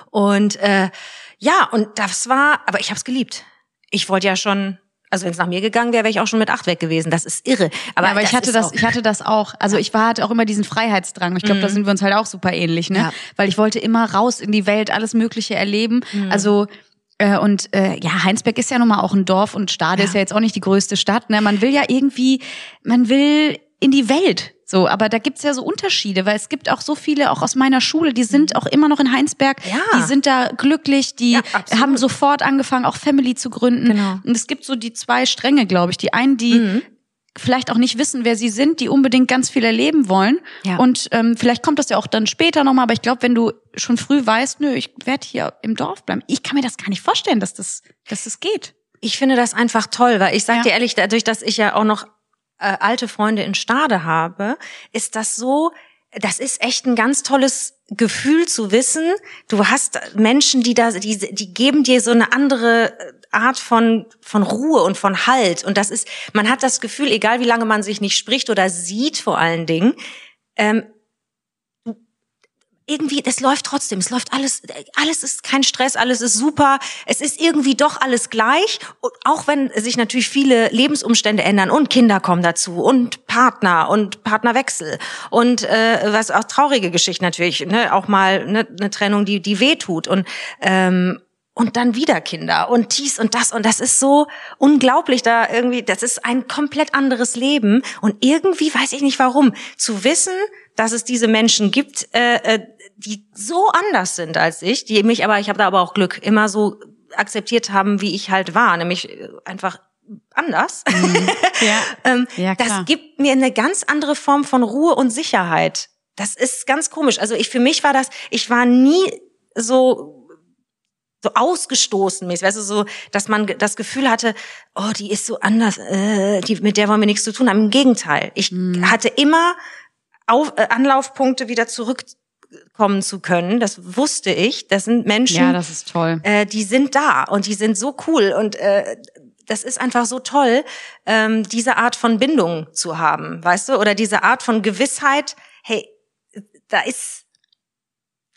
Und äh, ja, und das war, aber ich habe es geliebt. Ich wollte ja schon, also wenn es nach mir gegangen wäre, wäre ich auch schon mit acht weg gewesen. Das ist irre. Aber, ja, aber ich hatte das, auch- ich hatte das auch. Also ich war hatte auch immer diesen Freiheitsdrang. Ich glaube, da sind wir uns halt auch super ähnlich, ne? Ja. Weil ich wollte immer raus in die Welt, alles Mögliche erleben. Also äh, und äh, ja, Heinsberg ist ja nun mal auch ein Dorf und Stade Ja. ist ja jetzt auch nicht die größte Stadt. Ne? Man will ja irgendwie, man will in die Welt. So, aber da gibt's ja so Unterschiede, weil es gibt auch so viele, auch aus meiner Schule, die sind auch immer noch in Heinsberg, Ja. die sind da glücklich, die Ja, haben sofort angefangen, auch Family zu gründen. Genau. Und es gibt so die zwei Stränge, glaube ich. Die einen, die vielleicht auch nicht wissen, wer sie sind, die unbedingt ganz viel erleben wollen. Ja. Und ähm, vielleicht kommt das ja auch dann später nochmal, aber ich glaube, wenn du schon früh weißt, nö, ich werde hier im Dorf bleiben, ich kann mir das gar nicht vorstellen, dass das, dass das geht. Ich finde das einfach toll, weil ich sag Ja. dir ehrlich, dadurch, dass ich ja auch noch äh, alte Freunde in Stade habe, ist das so, das ist echt ein ganz tolles Gefühl zu wissen, du hast Menschen, die da, die, die geben dir so eine andere Art von, von Ruhe und von Halt. Und das ist, man hat das Gefühl, egal wie lange man sich nicht spricht oder sieht vor allen Dingen, ähm, irgendwie, das läuft trotzdem. Es läuft alles, alles ist kein Stress, alles ist super. Es ist irgendwie doch alles gleich. Und auch wenn sich natürlich viele Lebensumstände ändern und Kinder kommen dazu und Partner und Partnerwechsel und äh, was auch traurige Geschichten natürlich, ne, auch mal ne, eine Trennung, die die weh tut und ähm, und dann wieder Kinder und dies und das und das ist so unglaublich da irgendwie, das ist ein komplett anderes Leben und irgendwie weiß ich nicht warum, zu wissen, dass es diese Menschen gibt, äh, äh, die so anders sind als ich, die mich aber, ich habe da aber auch Glück, immer so akzeptiert haben, wie ich halt war, nämlich äh, einfach anders. Ja. ähm, Ja, das gibt mir eine ganz andere Form von Ruhe und Sicherheit. Das ist ganz komisch. Also ich für mich war das, ich war nie so so ausgestoßen mäßig, weißt du, so, dass man das Gefühl hatte, oh, die ist so anders, äh, die, mit der wollen wir nichts zu tun haben. Im Gegenteil, ich Mhm. hatte immer auf, äh, Anlaufpunkte wieder zurückkommen zu können. Das wusste ich. Das sind Menschen, Ja, das ist toll. äh, die sind da und die sind so cool und äh, das ist einfach so toll, ähm, diese Art von Bindung zu haben, weißt du, oder diese Art von Gewissheit. Hey, da ist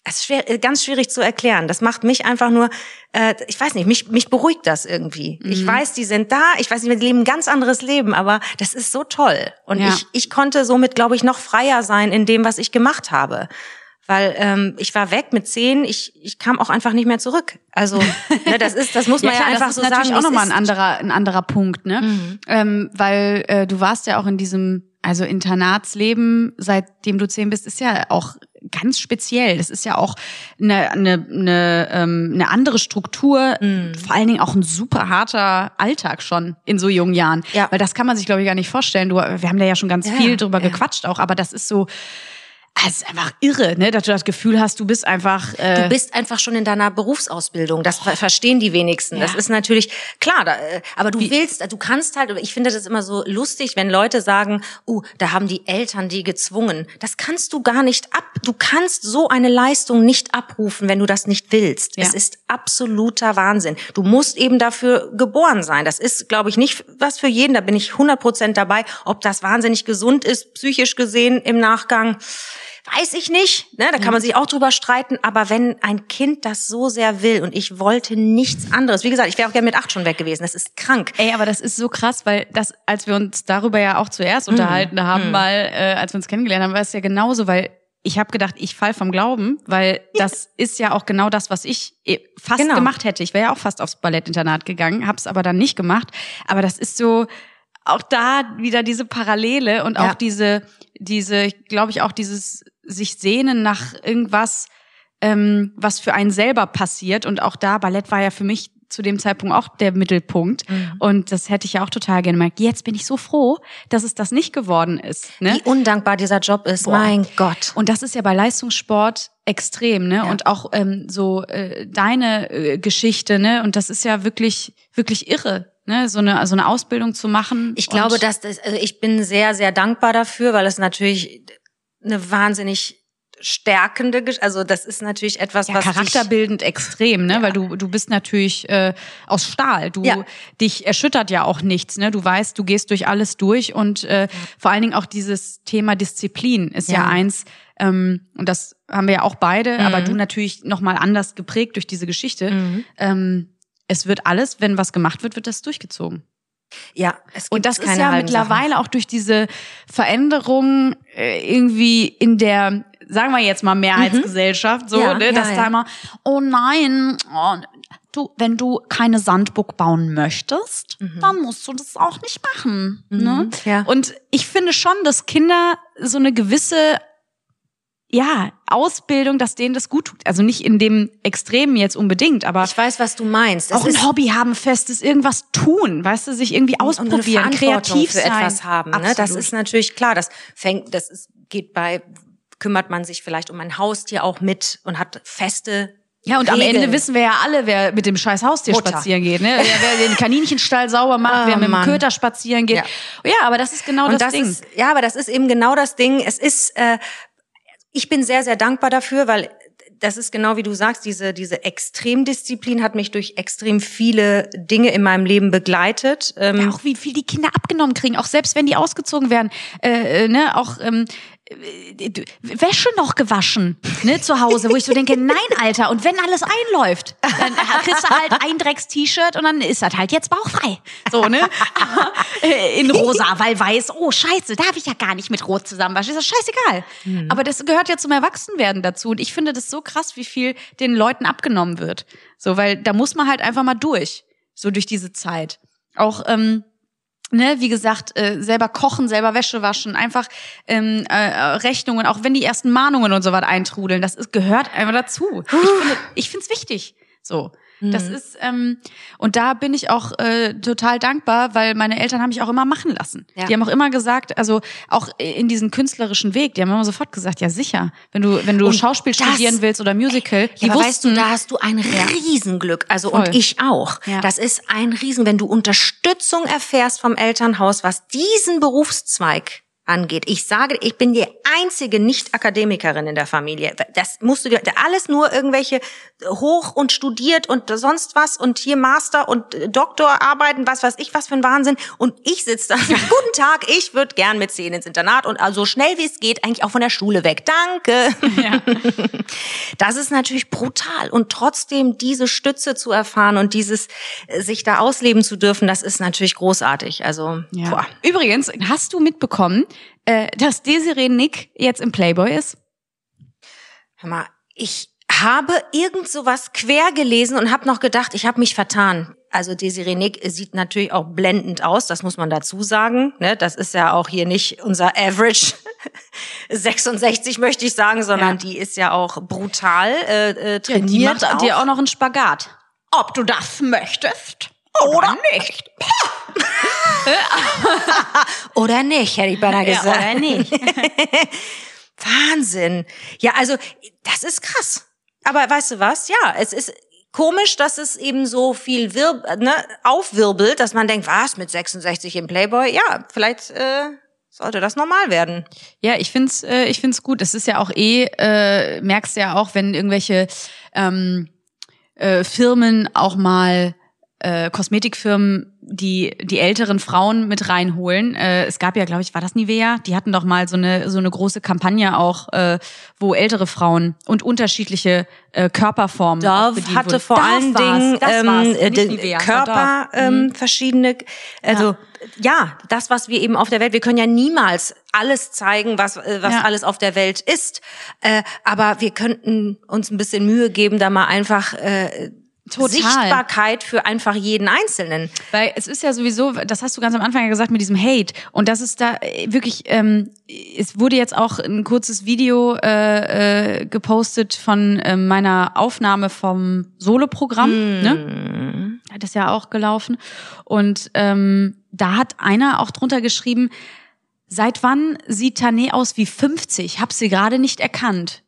es ist schwer, äh, ganz schwierig zu erklären. Das macht mich einfach nur, äh, ich weiß nicht, mich, mich beruhigt das irgendwie. Mhm. Ich weiß, die sind da, ich weiß nicht, die leben ein ganz anderes Leben, aber das ist so toll. Und Ja. ich, ich konnte somit, glaube ich, noch freier sein in dem, was ich gemacht habe. Weil ähm, ich war weg mit zehn, ich, ich kam auch einfach nicht mehr zurück. Also, ne, das ist, das muss man ja, klar, einfach das so ist natürlich sagen. auch nochmal ein anderer, ein anderer Punkt, ne? Mhm. Ähm, weil äh, du warst ja auch in diesem, also Internatsleben, seitdem du zehn bist, ist ja auch ganz speziell. Das ist ja auch eine, eine, eine, ähm, eine andere Struktur, mm. vor allen Dingen auch ein super harter Alltag schon in so jungen Jahren. Ja. Weil das kann man sich, glaube ich, gar nicht vorstellen. Du, wir haben da ja schon ganz ja, viel drüber ja. gequatscht auch, aber das ist so, es ist einfach irre, ne, dass du das Gefühl hast, du bist einfach. Äh du bist einfach schon in deiner Berufsausbildung. Das oh. verstehen die wenigsten. Ja. Das ist natürlich klar, da, äh, aber du Wie? willst, du kannst halt. Ich finde das immer so lustig, wenn Leute sagen, uh, da haben die Eltern die gezwungen. Das kannst du gar nicht ab. Du kannst so eine Leistung nicht abrufen, wenn du das nicht willst. Ja. Es ist absoluter Wahnsinn. Du musst eben dafür geboren sein. Das ist, glaube ich, nicht was für jeden. Da bin ich 100 Prozent dabei. Ob das wahnsinnig gesund ist, psychisch gesehen im Nachgang Weiß ich nicht, ne? da kann man sich auch drüber streiten, aber wenn ein Kind das so sehr will und ich wollte nichts anderes, wie gesagt, ich wäre auch gerne mit acht schon weg gewesen, das ist krank. Ey, aber das ist so krass, weil das, als wir uns darüber ja auch zuerst mhm. unterhalten haben, mhm. mal, äh, als wir uns kennengelernt haben, war es ja genauso, weil ich habe gedacht, ich fall vom Glauben, weil das ist ja auch genau das, was ich äh, fast genau. gemacht hätte. Ich wäre ja auch fast aufs Ballettinternat gegangen, habe es aber dann nicht gemacht. Aber das ist so, auch da wieder diese Parallele und ja. auch diese, diese, glaube ich, auch dieses sich sehnen nach irgendwas, ähm, was für einen selber passiert. Und auch da, Ballett war ja für mich zu dem Zeitpunkt auch der Mittelpunkt. Mhm. Und das hätte ich ja auch total gerne gemerkt. Jetzt bin ich so froh, dass es das nicht geworden ist. Ne? Wie undankbar dieser Job ist, Boah. mein Gott. Und das ist ja bei Leistungssport extrem, ne? Ja. Und auch ähm, so äh, deine äh, Geschichte, ne? Und das ist ja wirklich, wirklich irre, ne? So eine, so eine Ausbildung zu machen. Ich glaube, dass das, also ich bin sehr, sehr dankbar dafür, weil es natürlich eine wahnsinnig stärkende, also das ist natürlich etwas, ja, was charakterbildend extrem, ne, ja. weil du du bist natürlich äh, aus Stahl. Du ja. dich erschüttert ja auch nichts, ne? Du weißt, du gehst durch alles durch und äh, vor allen Dingen auch dieses Thema Disziplin ist ja, eins ähm, und das haben wir ja auch beide, mhm. aber du natürlich noch mal anders geprägt durch diese Geschichte. Mhm. Ähm, es wird alles, wenn was gemacht wird, wird das durchgezogen. Ja, es gibt und das ist ja mittlerweile Sachen. auch durch diese Veränderung äh, irgendwie in der, sagen wir jetzt mal Mehrheitsgesellschaft, mhm. so, ja, ne, ja, das ja. da immer, oh nein, oh, du, wenn du keine Sandburg bauen möchtest, mhm. dann musst du das auch nicht machen. Mhm. Ne? Ja. Und ich finde schon, dass Kinder so eine gewisse ja, Ausbildung, dass denen das gut tut. Also nicht in dem Extremen jetzt unbedingt, aber. Ich weiß, was du meinst. Es auch ein Hobby haben, festes irgendwas tun, weißt du, sich irgendwie ausprobieren, und kreativ für sein. etwas haben. Ne? Das ist natürlich klar. Das fängt, das ist, geht bei, kümmert man sich vielleicht um ein Haustier auch mit und hat feste ja, und Regeln. am Ende wissen wir ja alle, wer mit dem scheiß Haustier Mutter. spazieren geht. Ne? wer den Kaninchenstall sauber macht, oh, wer mit Mann. dem Köter spazieren geht. Ja. ja, aber das ist genau das, das, Ding. Ist, ja, aber das ist eben genau das Ding. Es ist, äh, ich bin sehr, sehr dankbar dafür, weil das ist genau wie du sagst, diese, diese Extremdisziplin hat mich durch extrem viele Dinge in meinem Leben begleitet. Ähm ja, auch wie viel die Kinder abgenommen kriegen, auch selbst wenn die ausgezogen werden. Äh, äh ne, auch ähm, Wäsche noch gewaschen, ne, zu Hause, wo ich so denke, nein, Alter, und wenn alles einläuft, dann kriegst du halt ein Drecks-T-Shirt und dann ist das halt jetzt bauchfrei. So, ne? In rosa, weil weiß, oh, scheiße, darf ich ja gar nicht mit Rot zusammenwaschen. Ist das scheißegal. Mhm. Aber das gehört ja zum Erwachsenwerden dazu. Und ich finde das so krass, wie viel den Leuten abgenommen wird. So, weil da muss man halt einfach mal durch. So durch diese Zeit. Auch, ähm, ne, wie gesagt, äh, selber kochen, selber Wäsche waschen, einfach ähm, äh, Rechnungen, auch wenn die ersten Mahnungen und so was eintrudeln, das ist, gehört einfach dazu. Ich finde, ich finde es wichtig. So. Das mhm. ist ähm, und da bin ich auch äh, total dankbar, weil meine Eltern haben mich auch immer machen lassen. Ja. Die haben auch immer gesagt, also auch in diesen künstlerischen Weg, die haben immer sofort gesagt, ja sicher, wenn du wenn du und Schauspiel das, studieren willst oder Musical, die ja, wussten, weißt du, da hast du ein Riesenglück, also Voll. und ich auch. Ja. Das ist ein Riesen, wenn du Unterstützung erfährst vom Elternhaus, was diesen Berufszweig angeht. Ich sage, ich bin die einzige Nicht-Akademikerin in der Familie. Das musst du dir, alles nur irgendwelche hoch und studiert und sonst was und hier Master und Doktorarbeiten, was weiß ich, was für ein Wahnsinn. Und ich sitze da, guten Tag, ich würde gern mit zehn ins Internat und also schnell wie es geht, eigentlich auch von der Schule weg. Danke. Ja. Das ist natürlich brutal. Und trotzdem diese Stütze zu erfahren und dieses, äh, sich da ausleben zu dürfen, das ist natürlich großartig. Also, ja. Boah. Übrigens, hast du mitbekommen, äh, dass Desiree Nick jetzt im Playboy ist? Hör mal, ich habe irgend sowas quer gelesen und habe noch gedacht, ich habe mich vertan. Also Desiree Nick sieht natürlich auch blendend aus, das muss man dazu sagen. Ne? Das ist ja auch hier nicht unser Average 66 möchte ich sagen, sondern Ja. die ist ja auch brutal äh, äh, Ja, trainiert. die macht auch. dir auch noch einen Spagat. Ob du das möchtest oder nicht. Oder nicht, hätte ich beinahe Ja, gesagt. oder nicht. Wahnsinn. Ja, also das ist krass. Aber weißt du was? Ja, es ist komisch, dass es eben so viel wirb ne, aufwirbelt, dass man denkt, was, mit 66 im Playboy? Ja, vielleicht äh, sollte das normal werden. Ja, ich find's, äh, ich find's gut. Es ist ja auch eh, äh, merkst ja auch, wenn irgendwelche ähm, äh, Firmen auch mal äh, Kosmetikfirmen die die älteren Frauen mit reinholen. Äh, es gab ja, glaube ich, war das Nivea? Die hatten doch mal so eine so eine große Kampagne auch, äh, wo ältere Frauen und unterschiedliche äh, Körperformen bedient hatte vor Dove allen Dingen das ähm, äh, Nivea, Körper ähm, verschiedene, also ja. das, was wir eben auf der Welt, wir können ja niemals alles zeigen, was äh, was Ja. alles auf der Welt ist, äh, aber wir könnten uns ein bisschen Mühe geben, da mal einfach äh, Total. Sichtbarkeit für einfach jeden Einzelnen. Weil es ist ja sowieso, das hast du ganz am Anfang ja gesagt mit diesem Hate. Und das ist da äh, wirklich, ähm, es wurde jetzt auch ein kurzes Video äh, äh, gepostet von äh, meiner Aufnahme vom Solo-Programm. Ne? Das ist ja auch gelaufen. Und ähm, da hat einer auch drunter geschrieben, seit wann sieht Tané aus wie 50? Hab sie gerade nicht erkannt.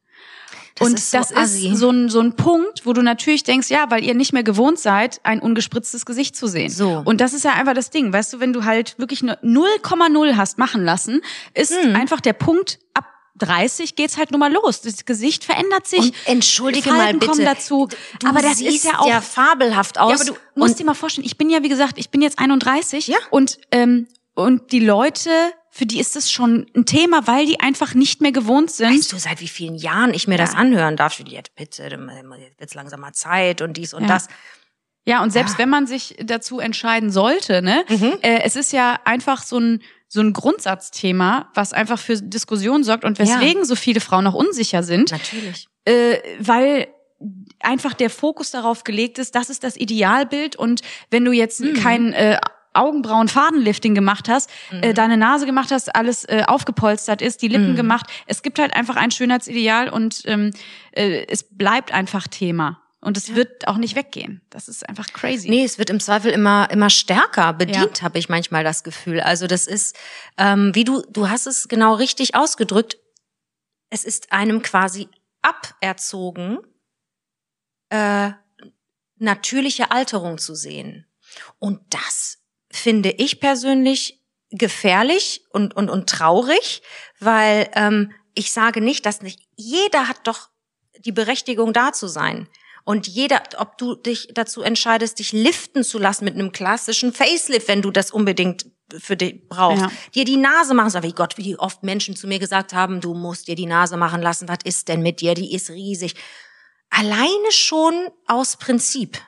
Das und ist so das assi. ist so ein, so ein Punkt, wo du natürlich denkst, ja, weil ihr nicht mehr gewohnt seid, ein ungespritztes Gesicht zu sehen. So. Und das ist ja einfach das Ding. Weißt du, wenn du halt wirklich nur 0,0 hast machen lassen, ist Hm. einfach der Punkt, ab 30 geht's halt nun mal los. Das Gesicht verändert sich. Und entschuldige Falten mal bitte. kommen dazu. Du aber das siehst ist ja auch ja fabelhaft aus. ja, aber du musst dir mal vorstellen, ich bin ja, wie gesagt, ich bin jetzt 31 Ja. und, ähm, und die Leute, für die ist das schon ein Thema, weil die einfach nicht mehr gewohnt sind. Weißt du, seit wie vielen Jahren ich mir das anhören darf? Jetzt bitte, jetzt wird's langsam mal Zeit und dies und Ja. das. Ja, und selbst Ah. wenn man sich dazu entscheiden sollte, ne, äh, es ist ja einfach so ein so ein Grundsatzthema, was einfach für Diskussionen sorgt und weswegen so viele Frauen noch unsicher sind, Natürlich. äh, weil einfach der Fokus darauf gelegt ist, das ist das Idealbild und wenn du jetzt Mhm. kein äh, Augenbrauen-Fadenlifting gemacht hast, äh, Mhm. deine Nase gemacht hast, alles äh, aufgepolstert ist, die Lippen gemacht. Es gibt halt einfach ein Schönheitsideal und ähm, äh, es bleibt einfach Thema. Und es wird auch nicht weggehen. Das ist einfach crazy. Nee, es wird im Zweifel immer immer stärker bedient, habe ich manchmal das Gefühl. Also das ist, ähm, wie du, du hast es genau richtig ausgedrückt. Es ist einem quasi aberzogen, äh, natürliche Alterung zu sehen. Und das finde ich persönlich gefährlich und, und, und traurig, weil ähm, ich sage nicht, dass nicht jeder hat doch die Berechtigung da zu sein. Und jeder, ob du dich dazu entscheidest, dich liften zu lassen mit einem klassischen Facelift, wenn du das unbedingt für dich brauchst, Ja. dir die Nase machen, sag ich Gott, wie oft Menschen zu mir gesagt haben, du musst dir die Nase machen lassen, was ist denn mit dir, die ist riesig. Alleine schon aus Prinzip.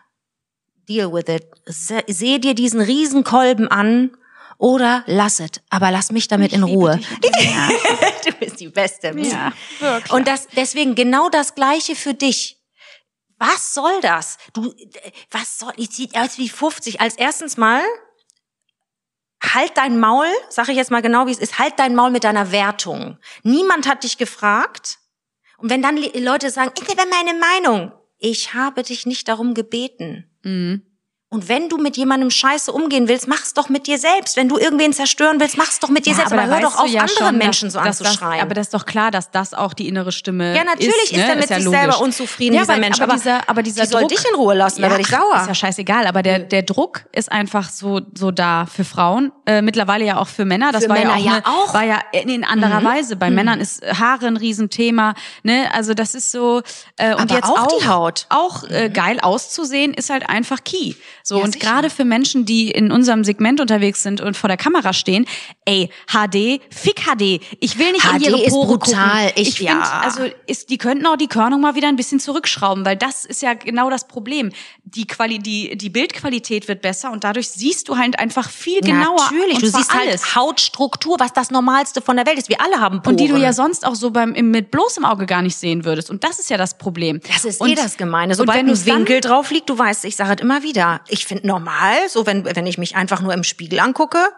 Deal with it. Se- Seh dir diesen Riesenkolben an oder lass es, aber lass mich damit in Ruhe. du bist die Beste. Ja, wirklich. Und das, deswegen genau das Gleiche für dich. Was soll das? Du, was soll, ich sieht aus wie 50. Als erstens mal, halt dein Maul, sage ich jetzt mal genau, wie es ist, halt dein Maul mit deiner Wertung. Niemand hat dich gefragt. Und wenn dann Le- Leute sagen, ich habe meine Meinung. Ich habe dich nicht darum gebeten. Mhm. Und wenn du mit jemandem scheiße umgehen willst, mach's doch mit dir selbst. Wenn du irgendwen zerstören willst, mach's doch mit dir selbst. Aber, da hör doch auf, ja andere schon, Menschen dass- so dass anzuschreien. Das, aber das ist doch klar, dass das auch die innere Stimme Ja, natürlich ist, ist, ne? er mit ist ja sich logisch. selber unzufrieden, ja, dieser aber, Mensch. Aber, dieser, aber dieser die soll Druck, dich in Ruhe lassen, da werde ich sauer. Ist ja scheißegal, aber der, der Druck ist einfach so, so da für Frauen, äh, mittlerweile ja auch für Männer. Das Für war Männer ja auch, ja eine, auch. Mhm. war ja in, in anderer Weise. Bei Männern ist Haare ein Riesenthema, ne? Also das ist so, äh, und Aber jetzt auch auch, die Haut. Mhm. auch äh, geil auszusehen, ist halt einfach key. So, Ja, und gerade für Menschen, die in unserem Segment unterwegs sind und vor der Kamera stehen, ey, HD, fick HD. Ich will nicht in HD ihre ist Pore brutal. gucken. Ich- Ich, finde, ja. also ist, die könnten auch die Körnung mal wieder ein bisschen zurückschrauben, weil das ist ja genau das Problem. Die, Quali die, die Bildqualität wird besser und dadurch siehst du halt einfach viel genauer. Natürlich, du siehst alles. halt Hautstruktur, was das Normalste von der Welt ist. Wir alle haben Poren. und die du ja sonst auch so beim im, mit bloßem Auge gar nicht sehen würdest. Und das ist ja das Problem. Das ist und, eh das Gemeine. und Sobald wenn ein Winkel drauf liegt, du weißt, ich sage es immer wieder. Ich finde normal, so wenn, wenn ich mich einfach nur im Spiegel angucke,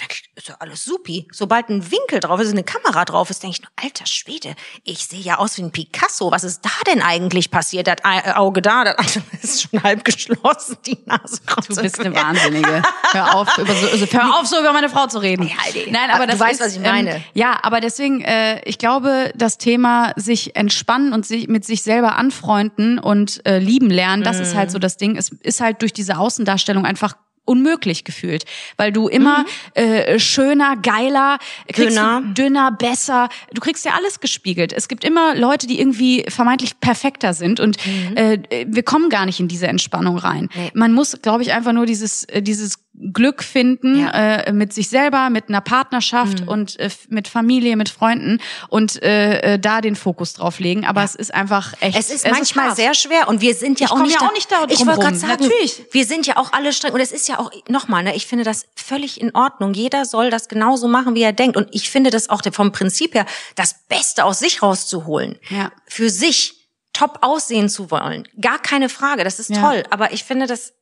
denke ich, ist ja alles supi. Sobald ein Winkel drauf ist, eine Kamera drauf ist, denke ich nur, alter Schwede, ich sehe ja aus wie ein Picasso. Was ist da denn eigentlich passiert? Das Auge da, das andere ist schon halb geschlossen, die Nase Du bist eine Wahnsinnige. Hör auf, über so, also hör auf, so über meine Frau zu reden. Ja. Nein, aber Du das weißt, ist, was ich meine. Ähm, ja, aber deswegen, äh, ich glaube, das Thema sich entspannen und sich mit sich selber anfreunden und äh, lieben lernen, das ist Mhm. halt so das Ding. Es ist halt durch diese Außendarstellung einfach unmöglich gefühlt, weil du immer äh, schöner, geiler, kriegst Mhm. Dünner. Dünner, besser, du kriegst ja alles gespiegelt. Es gibt immer Leute, die irgendwie vermeintlich perfekter sind und äh, wir kommen gar nicht in diese Entspannung rein. Mhm. Nee. Man muss, glaube ich, einfach nur dieses äh, dieses Glück finden Ja. äh, mit sich selber, mit einer Partnerschaft Mhm. und äh, mit Familie, mit Freunden und äh, äh, da den Fokus drauf legen. Aber es ist einfach echt. Es ist manchmal hart. sehr schwer und wir sind ja Ich auch nicht ja da, auch nicht da Ich wollte gerade sagen, Natürlich. wir sind ja auch alle streng und es ist ja auch nochmal, ne, ich finde das völlig in Ordnung. Jeder soll das genauso machen, wie er denkt und ich finde das auch vom Prinzip her das Beste aus sich rauszuholen. Ja. Für sich top aussehen zu wollen, gar keine Frage, das ist Ja. toll, aber ich finde das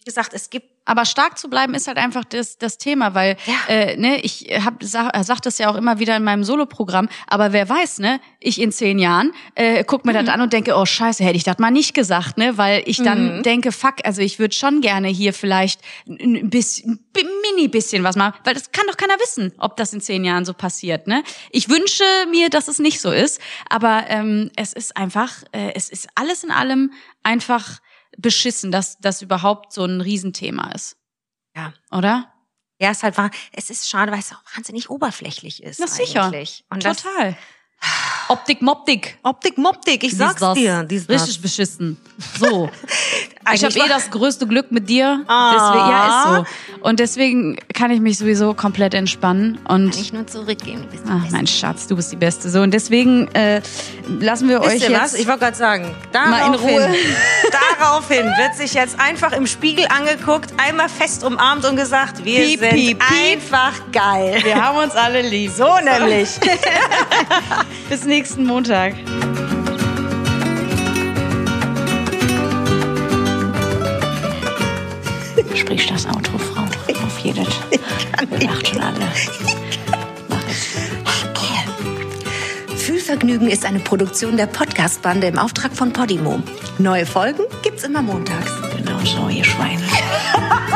wie gesagt, es gibt Aber stark zu bleiben ist halt einfach das, das Thema, weil Ja. äh, ne, ich hab, sag, sag das ja auch immer wieder in meinem Soloprogramm, aber wer weiß, ne, ich in zehn Jahren äh, guck mir Mhm. das an und denke, oh scheiße, hätte ich das mal nicht gesagt, ne, weil ich dann Mhm. denke, fuck, also ich würde schon gerne hier vielleicht ein bisschen, ein mini bisschen was machen, weil das kann doch keiner wissen, ob das in zehn Jahren so passiert, ne. Ich wünsche mir, dass es nicht so ist, aber ähm, es ist einfach, äh, es ist alles in allem einfach beschissen, dass das überhaupt so ein Riesenthema ist. Ja. Oder? ja, es ist halt wahr, es ist schade, weil es auch wahnsinnig oberflächlich ist Na sicher. eigentlich. Und das Total. Optik, Moptik. Optik, Moptik, ich sag's Dies, das. dir, dies, das. Richtig beschissen. So. ich habe eh das größte Glück mit dir. Ah. Deswegen, ja, ist so. Und deswegen kann ich mich sowieso komplett entspannen. Und nicht nur zurückgehen. Du bist die ach, Beste. mein Schatz, du bist die Beste. So, und deswegen äh, lassen wir euch Wisst ihr jetzt. was? Ich wollte gerade sagen, Mal in Ruhe. daraufhin, daraufhin wird sich jetzt einfach im Spiegel angeguckt, einmal fest umarmt und gesagt, wir Piep, sind piep, piep. einfach geil. wir haben uns alle lieb. So nämlich. Bis nächsten Montag. Sprich das Auto, Frau. Auf jedes. Wir macht schon alle. Mach es. Fühlvergnügen ist eine Produktion der Podcast-Bande im Auftrag von Podimo. Neue Folgen gibt's immer montags. Genau so, ihr Schweine.